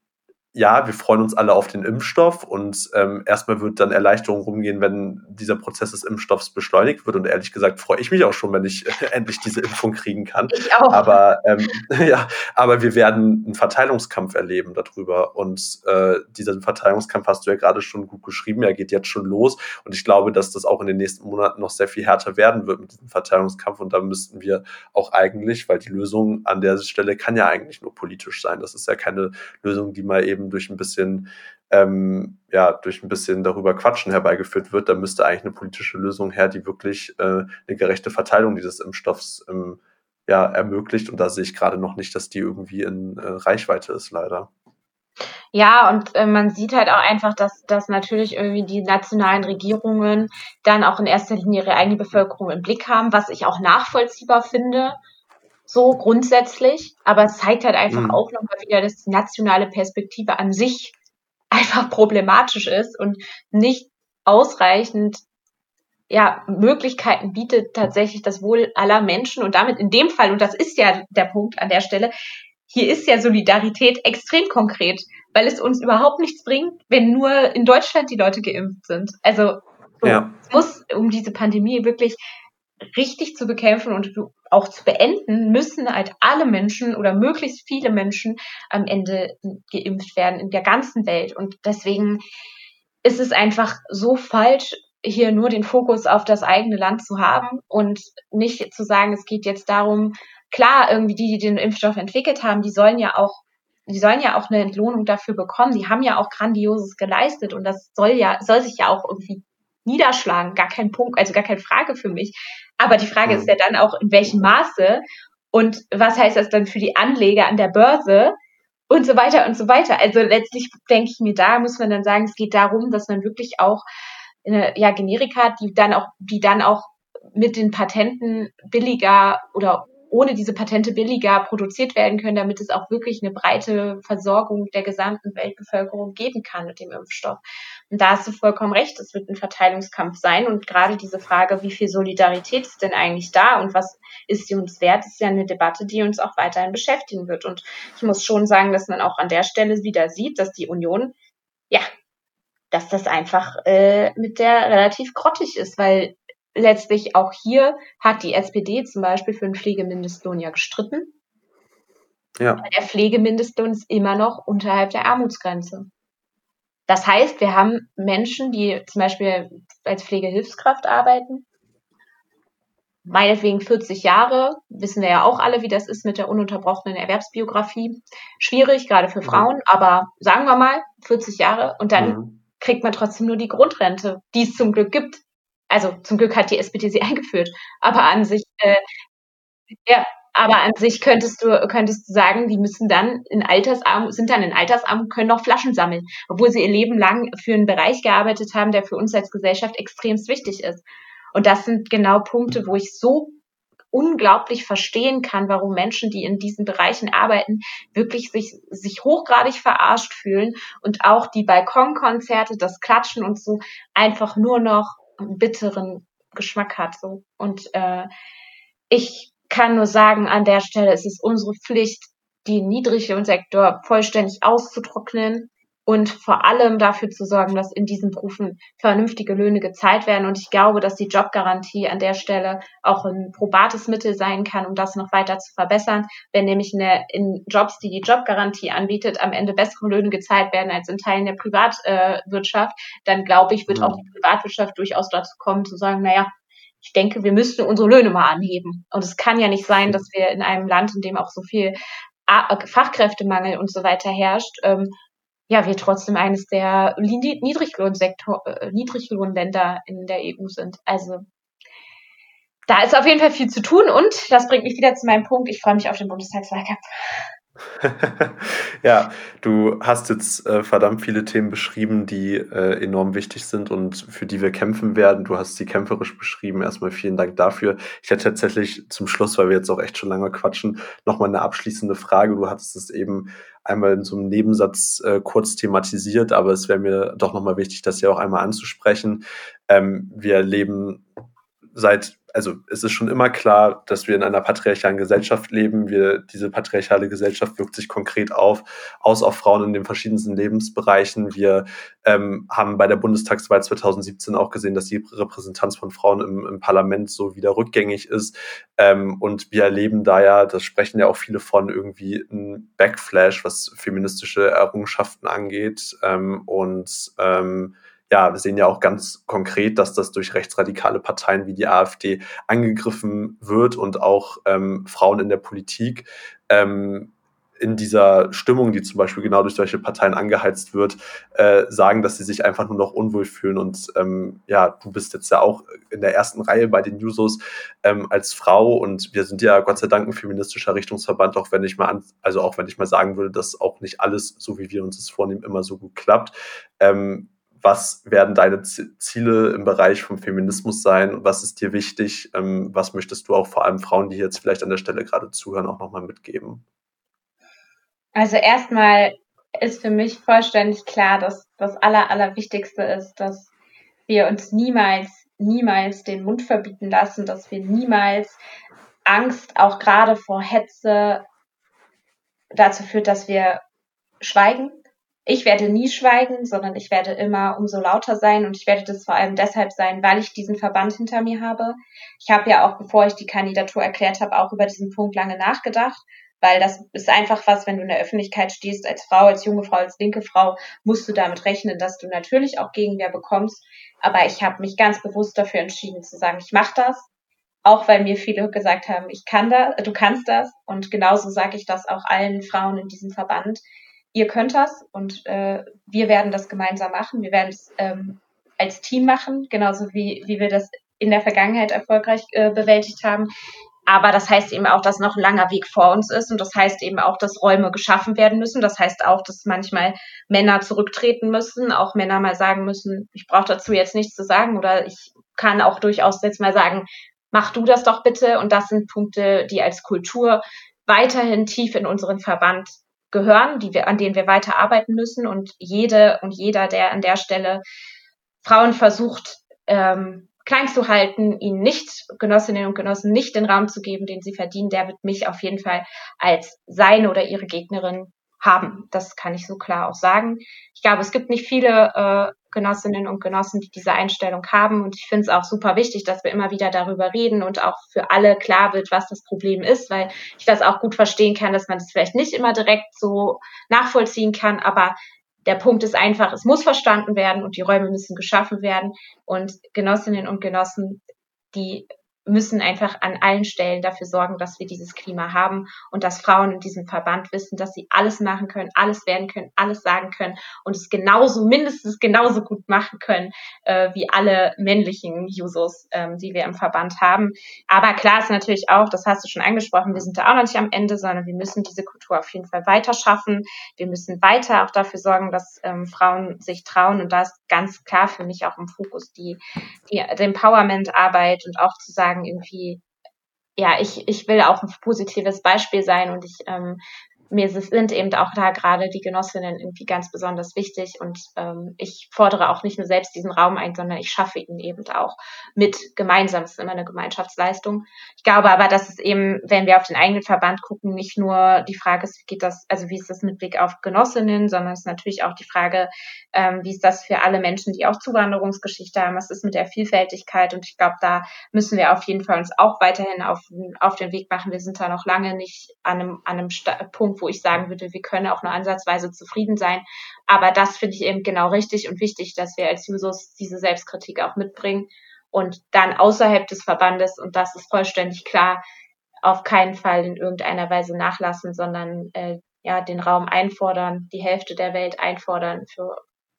ja, wir freuen uns alle auf den Impfstoff und ähm, erstmal wird dann Erleichterung rumgehen, wenn dieser Prozess des Impfstoffs beschleunigt wird. Und ehrlich gesagt freue ich mich auch schon, wenn ich äh, endlich diese Impfung kriegen kann. Ich auch. Aber ähm, ja, aber wir werden einen Verteilungskampf erleben darüber. Und äh, diesen Verteilungskampf hast du ja gerade schon gut geschrieben. Er geht jetzt schon los. Und ich glaube, dass das auch in den nächsten Monaten noch sehr viel härter werden wird mit diesem Verteilungskampf. Und da müssten wir auch eigentlich, weil die Lösung an der Stelle kann ja eigentlich nur politisch sein. Das ist ja keine Lösung, die mal eben eben durch ein bisschen ähm, ja, durch ein bisschen darüber Quatschen herbeigeführt wird, da müsste eigentlich eine politische Lösung her, die wirklich äh, eine gerechte Verteilung dieses Impfstoffs ähm, ja, ermöglicht. Und da sehe ich gerade noch nicht, dass die irgendwie in äh, Reichweite ist, leider. Ja, und äh, man sieht halt auch einfach, dass, dass natürlich irgendwie die nationalen Regierungen dann auch in erster Linie ihre eigene Bevölkerung im Blick haben, was ich auch nachvollziehbar finde so grundsätzlich, aber es zeigt halt einfach mhm. auch nochmal wieder, dass die nationale Perspektive an sich einfach problematisch ist und nicht ausreichend ja, Möglichkeiten bietet, tatsächlich das Wohl aller Menschen und damit in dem Fall, und das ist ja der Punkt an der Stelle, hier ist ja Solidarität extrem konkret, weil es uns überhaupt nichts bringt, wenn nur in Deutschland die Leute geimpft sind. Also so, ja. es muss um diese Pandemie wirklich richtig zu bekämpfen und auch zu beenden, müssen halt alle Menschen oder möglichst viele Menschen am Ende geimpft werden in der ganzen Welt. Und deswegen ist es einfach so falsch, hier nur den Fokus auf das eigene Land zu haben und nicht zu sagen, es geht jetzt darum, klar, irgendwie die, die den Impfstoff entwickelt haben, die sollen ja auch die sollen ja auch eine Entlohnung dafür bekommen. Die haben ja auch Grandioses geleistet und das soll ja, soll sich ja auch irgendwie niederschlagen. Gar kein Punkt, also gar keine Frage für mich. Aber die Frage ist ja dann auch, in welchem Maße und was heißt das dann für die Anleger an der Börse und so weiter und so weiter. Also letztlich denke ich mir, da muss man dann sagen, es geht darum, dass man wirklich auch eine, ja, Generika hat, die dann auch, die dann auch mit den Patenten billiger oder ohne diese Patente billiger produziert werden können, damit es auch wirklich eine breite Versorgung der gesamten Weltbevölkerung geben kann mit dem Impfstoff. Und da hast du vollkommen recht, es wird ein Verteilungskampf sein. Und gerade diese Frage, wie viel Solidarität ist denn eigentlich da und was ist sie uns wert, ist ja eine Debatte, die uns auch weiterhin beschäftigen wird. Und ich muss schon sagen, dass man auch an der Stelle wieder sieht, dass die Union, ja, dass das einfach äh, mit der relativ grottig ist, weil letztlich auch hier hat die SPD zum Beispiel für einen Pflegemindestlohn ja gestritten. Ja. Der Pflegemindestlohn ist immer noch unterhalb der Armutsgrenze. Das heißt, wir haben Menschen, die zum Beispiel als Pflegehilfskraft arbeiten, meinetwegen 40 Jahre, wissen wir ja auch alle, wie das ist mit der ununterbrochenen Erwerbsbiografie. Schwierig, gerade für Frauen, aber sagen wir mal 40 Jahre und dann mhm. kriegt man trotzdem nur die Grundrente, die es zum Glück gibt also zum Glück hat die SPD sie eingeführt, aber an sich, äh, ja, aber an sich könntest du, könntest du sagen, die müssen dann in Altersarmut, sind dann in Altersarmut, können noch Flaschen sammeln, obwohl sie ihr Leben lang für einen Bereich gearbeitet haben, der für uns als Gesellschaft extremst wichtig ist. Und das sind genau Punkte, wo ich so unglaublich verstehen kann, warum Menschen, die in diesen Bereichen arbeiten, wirklich sich, sich hochgradig verarscht fühlen und auch die Balkonkonzerte, das Klatschen und so einfach nur noch bitteren Geschmack hat. So. Und äh, ich kann nur sagen, an der Stelle ist es unsere Pflicht, den Niedriglohnsektor vollständig auszutrocknen, und vor allem dafür zu sorgen, dass in diesen Berufen vernünftige Löhne gezahlt werden. Und ich glaube, dass die Jobgarantie an der Stelle auch ein probates Mittel sein kann, um das noch weiter zu verbessern. Wenn nämlich eine, in Jobs, die die Jobgarantie anbietet, am Ende bessere Löhne gezahlt werden als in Teilen der Privatwirtschaft, dann glaube ich, wird auch die Privatwirtschaft durchaus dazu kommen, zu sagen, naja, ich denke, wir müssten unsere Löhne mal anheben. Und es kann ja nicht sein, dass wir in einem Land, in dem auch so viel Fachkräftemangel und so weiter herrscht, ähm, ja, wir trotzdem eines der Niedriglohnsektor, äh, Niedriglohnländer in der EU sind. Also da ist auf jeden Fall viel zu tun und das bringt mich wieder zu meinem Punkt. Ich freue mich auf den Bundestagswahlkampf. ja, du hast jetzt äh, verdammt viele Themen beschrieben, die äh, enorm wichtig sind und für die wir kämpfen werden. Du hast sie kämpferisch beschrieben. Erstmal vielen Dank dafür. Ich hätte tatsächlich zum Schluss, weil wir jetzt auch echt schon lange quatschen, nochmal eine abschließende Frage. Du hattest es eben einmal in so einem Nebensatz äh, kurz thematisiert, aber es wäre mir doch nochmal wichtig, das ja auch einmal anzusprechen. Ähm, wir leben seit, also es ist schon immer klar, dass wir in einer patriarchalen Gesellschaft leben. Wir, diese patriarchale Gesellschaft wirkt sich konkret auf, aus auf Frauen in den verschiedensten Lebensbereichen. Wir ähm, haben bei der Bundestagswahl 2017 auch gesehen, dass die Repräsentanz von Frauen im, im Parlament so wieder rückgängig ist. Ähm, und wir erleben da ja, das sprechen ja auch viele von, irgendwie ein Backflash, was feministische Errungenschaften angeht. Ähm, und ähm, ja, wir sehen ja auch ganz konkret, dass das durch rechtsradikale Parteien wie die AfD angegriffen wird und auch ähm, Frauen in der Politik ähm, in dieser Stimmung, die zum Beispiel genau durch solche Parteien angeheizt wird, äh, sagen, dass sie sich einfach nur noch unwohl fühlen. Und ähm, ja, du bist jetzt ja auch in der ersten Reihe bei den Jusos ähm, als Frau und wir sind ja Gott sei Dank ein feministischer Richtungsverband, auch wenn ich mal an, also auch wenn ich mal sagen würde, dass auch nicht alles, so wie wir uns das vornehmen, immer so gut klappt. Ähm, was werden deine Ziele im Bereich vom Feminismus sein? Was ist dir wichtig? Ähm, was möchtest du auch vor allem Frauen, die jetzt vielleicht an der Stelle gerade zuhören, auch nochmal mitgeben? Also erstmal ist für mich vollständig klar, dass das Aller, Allerwichtigste ist, dass wir uns niemals, niemals den Mund verbieten lassen, dass wir niemals Angst, auch gerade vor Hetze, dazu führt, dass wir schweigen, ich werde nie schweigen, sondern ich werde immer umso lauter sein und ich werde das vor allem deshalb sein, weil ich diesen Verband hinter mir habe. Ich habe ja auch, bevor ich die Kandidatur erklärt habe, auch über diesen Punkt lange nachgedacht, weil das ist einfach was, wenn du in der Öffentlichkeit stehst, als Frau, als junge Frau, als linke Frau, musst du damit rechnen, dass du natürlich auch Gegenwehr bekommst. Aber ich habe mich ganz bewusst dafür entschieden zu sagen, ich mache das, auch weil mir viele gesagt haben, ich kann das, du kannst das. Und genauso sage ich das auch allen Frauen in diesem Verband ihr könnt das und äh, wir werden das gemeinsam machen. Wir werden es ähm, als Team machen, genauso wie, wie wir das in der Vergangenheit erfolgreich äh, bewältigt haben. Aber das heißt eben auch, dass noch ein langer Weg vor uns ist und das heißt eben auch, dass Räume geschaffen werden müssen. Das heißt auch, dass manchmal Männer zurücktreten müssen, auch Männer mal sagen müssen, ich brauche dazu jetzt nichts zu sagen oder ich kann auch durchaus jetzt mal sagen, mach du das doch bitte. Und das sind Punkte, die als Kultur weiterhin tief in unseren Verband gehören, die wir, an denen wir weiter arbeiten müssen. Und jede und jeder, der an der Stelle Frauen versucht, ähm, klein zu halten, ihnen nicht, Genossinnen und Genossen nicht den Raum zu geben, den sie verdienen, der wird mich auf jeden Fall als seine oder ihre Gegnerin haben. Das kann ich so klar auch sagen. Ich glaube, es gibt nicht viele äh, Genossinnen und Genossen, die diese Einstellung haben. Und ich finde es auch super wichtig, dass wir immer wieder darüber reden und auch für alle klar wird, was das Problem ist, weil ich das auch gut verstehen kann, dass man das vielleicht nicht immer direkt so nachvollziehen kann. Aber der Punkt ist einfach, es muss verstanden werden und die Räume müssen geschaffen werden. Und Genossinnen und Genossen, die müssen einfach an allen Stellen dafür sorgen, dass wir dieses Klima haben und dass Frauen in diesem Verband wissen, dass sie alles machen können, alles werden können, alles sagen können und es genauso, mindestens genauso gut machen können äh, wie alle männlichen Jusos, ähm, die wir im Verband haben. Aber klar ist natürlich auch, das hast du schon angesprochen, wir sind da auch noch nicht am Ende, sondern wir müssen diese Kultur auf jeden Fall weiter schaffen. Wir müssen weiter auch dafür sorgen, dass ähm, Frauen sich trauen und da ist ganz klar für mich auch im Fokus die, die, die Empowerment-Arbeit und auch zu sagen, sagen, irgendwie, ja, ich, ich will auch ein positives Beispiel sein und ich ähm, mir sind eben auch da gerade die Genossinnen irgendwie ganz besonders wichtig und ähm, ich fordere auch nicht nur selbst diesen Raum ein, sondern ich schaffe ihn eben auch mit gemeinsam. Es ist immer eine Gemeinschaftsleistung. Ich glaube aber, dass es eben, wenn wir auf den eigenen Verband gucken, nicht nur die Frage ist, wie geht das, also wie ist das mit Blick auf Genossinnen, sondern es ist natürlich auch die Frage, ähm, wie ist das für alle Menschen, die auch Zuwanderungsgeschichte haben, was ist mit der Vielfältigkeit und ich glaube, da müssen wir auf jeden Fall uns auch weiterhin auf, auf den Weg machen. Wir sind da noch lange nicht an einem, an einem Punkt, wo ich sagen würde, wir können auch nur ansatzweise zufrieden sein. Aber das finde ich eben genau richtig und wichtig, dass wir als Jusos diese Selbstkritik auch mitbringen und dann außerhalb des Verbandes, und das ist vollständig klar, auf keinen Fall in irgendeiner Weise nachlassen, sondern äh, ja den Raum einfordern, die Hälfte der Welt einfordern für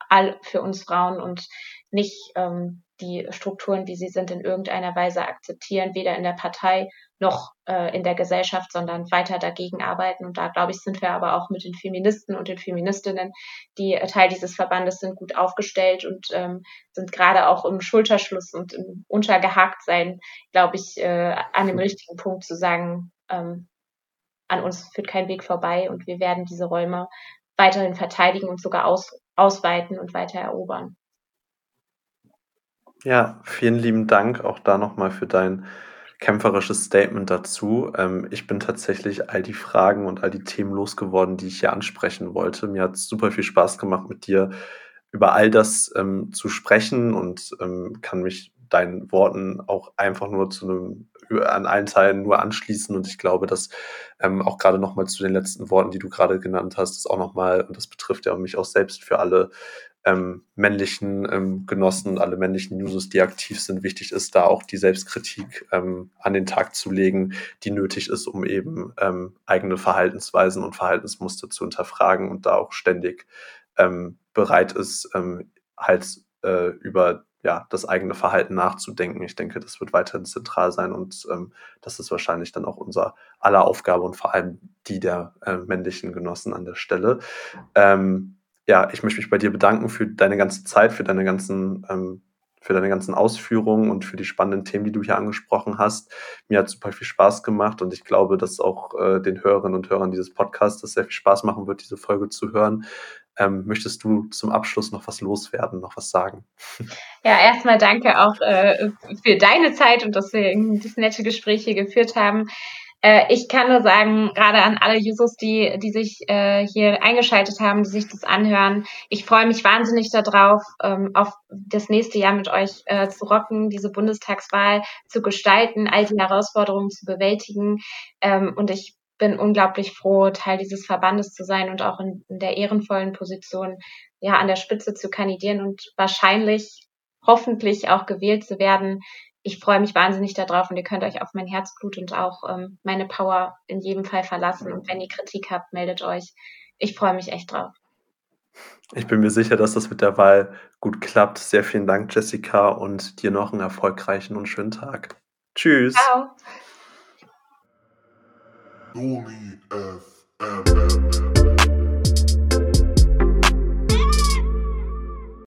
all für uns Frauen und nicht ähm, die Strukturen, wie sie sind, in irgendeiner Weise akzeptieren, weder in der Partei noch äh, in der Gesellschaft, sondern weiter dagegen arbeiten. Und da, glaube ich, sind wir aber auch mit den Feministen und den Feministinnen, die äh, Teil dieses Verbandes sind, gut aufgestellt und ähm, sind gerade auch im Schulterschluss und im Untergehaktsein, glaube ich, äh, an dem richtigen Punkt zu sagen, ähm, an uns führt kein Weg vorbei und wir werden diese Räume weiterhin verteidigen und sogar aus, ausweiten und weiter erobern. Ja, vielen lieben Dank auch da nochmal für dein kämpferisches Statement dazu. Ähm, ich bin tatsächlich all die Fragen und all die Themen losgeworden, die ich hier ansprechen wollte. Mir hat es super viel Spaß gemacht, mit dir über all das ähm, zu sprechen und ähm, kann mich deinen Worten auch einfach nur zu einem an allen Teilen nur anschließen und ich glaube, dass ähm, auch gerade nochmal zu den letzten Worten, die du gerade genannt hast, ist auch nochmal, und das betrifft ja mich auch selbst für alle ähm, männlichen ähm, Genossen, alle männlichen Users, die aktiv sind, wichtig ist, da auch die Selbstkritik ähm, an den Tag zu legen, die nötig ist, um eben ähm, eigene Verhaltensweisen und Verhaltensmuster zu hinterfragen und da auch ständig ähm, bereit ist, ähm, halt äh, über ja, das eigene Verhalten nachzudenken. Ich denke, das wird weiterhin zentral sein und ähm, das ist wahrscheinlich dann auch unser aller Aufgabe und vor allem die der äh, männlichen Genossen an der Stelle. Ähm, ja, ich möchte mich bei dir bedanken für deine ganze Zeit, für deine ganzen, ähm, für deine ganzen Ausführungen und für die spannenden Themen, die du hier angesprochen hast. Mir hat super viel Spaß gemacht und ich glaube, dass auch äh, den Hörerinnen und Hörern dieses Podcasts sehr viel Spaß machen wird, diese Folge zu hören. Ähm, möchtest du zum Abschluss noch was loswerden, noch was sagen? Ja, erstmal danke auch äh, für deine Zeit und dass wir dieses nette Gespräch hier geführt haben. Äh, ich kann nur sagen, gerade an alle Users, die, die sich äh, hier eingeschaltet haben, die sich das anhören, ich freue mich wahnsinnig darauf, ähm, auf das nächste Jahr mit euch äh, zu rocken, diese Bundestagswahl zu gestalten, all die Herausforderungen zu bewältigen. Ähm, und ich bin unglaublich froh, Teil dieses Verbandes zu sein und auch in, in der ehrenvollen Position, ja, an der Spitze zu kandidieren und wahrscheinlich, hoffentlich auch gewählt zu werden. Ich freue mich wahnsinnig darauf und ihr könnt euch auf mein Herzblut und auch ähm, meine Power in jedem Fall verlassen. Und wenn ihr Kritik habt, meldet euch. Ich freue mich echt drauf. Ich bin mir sicher, dass das mit der Wahl gut klappt. Sehr vielen Dank, Jessica, und dir noch einen erfolgreichen und schönen Tag. Tschüss. Ciao. Only FM.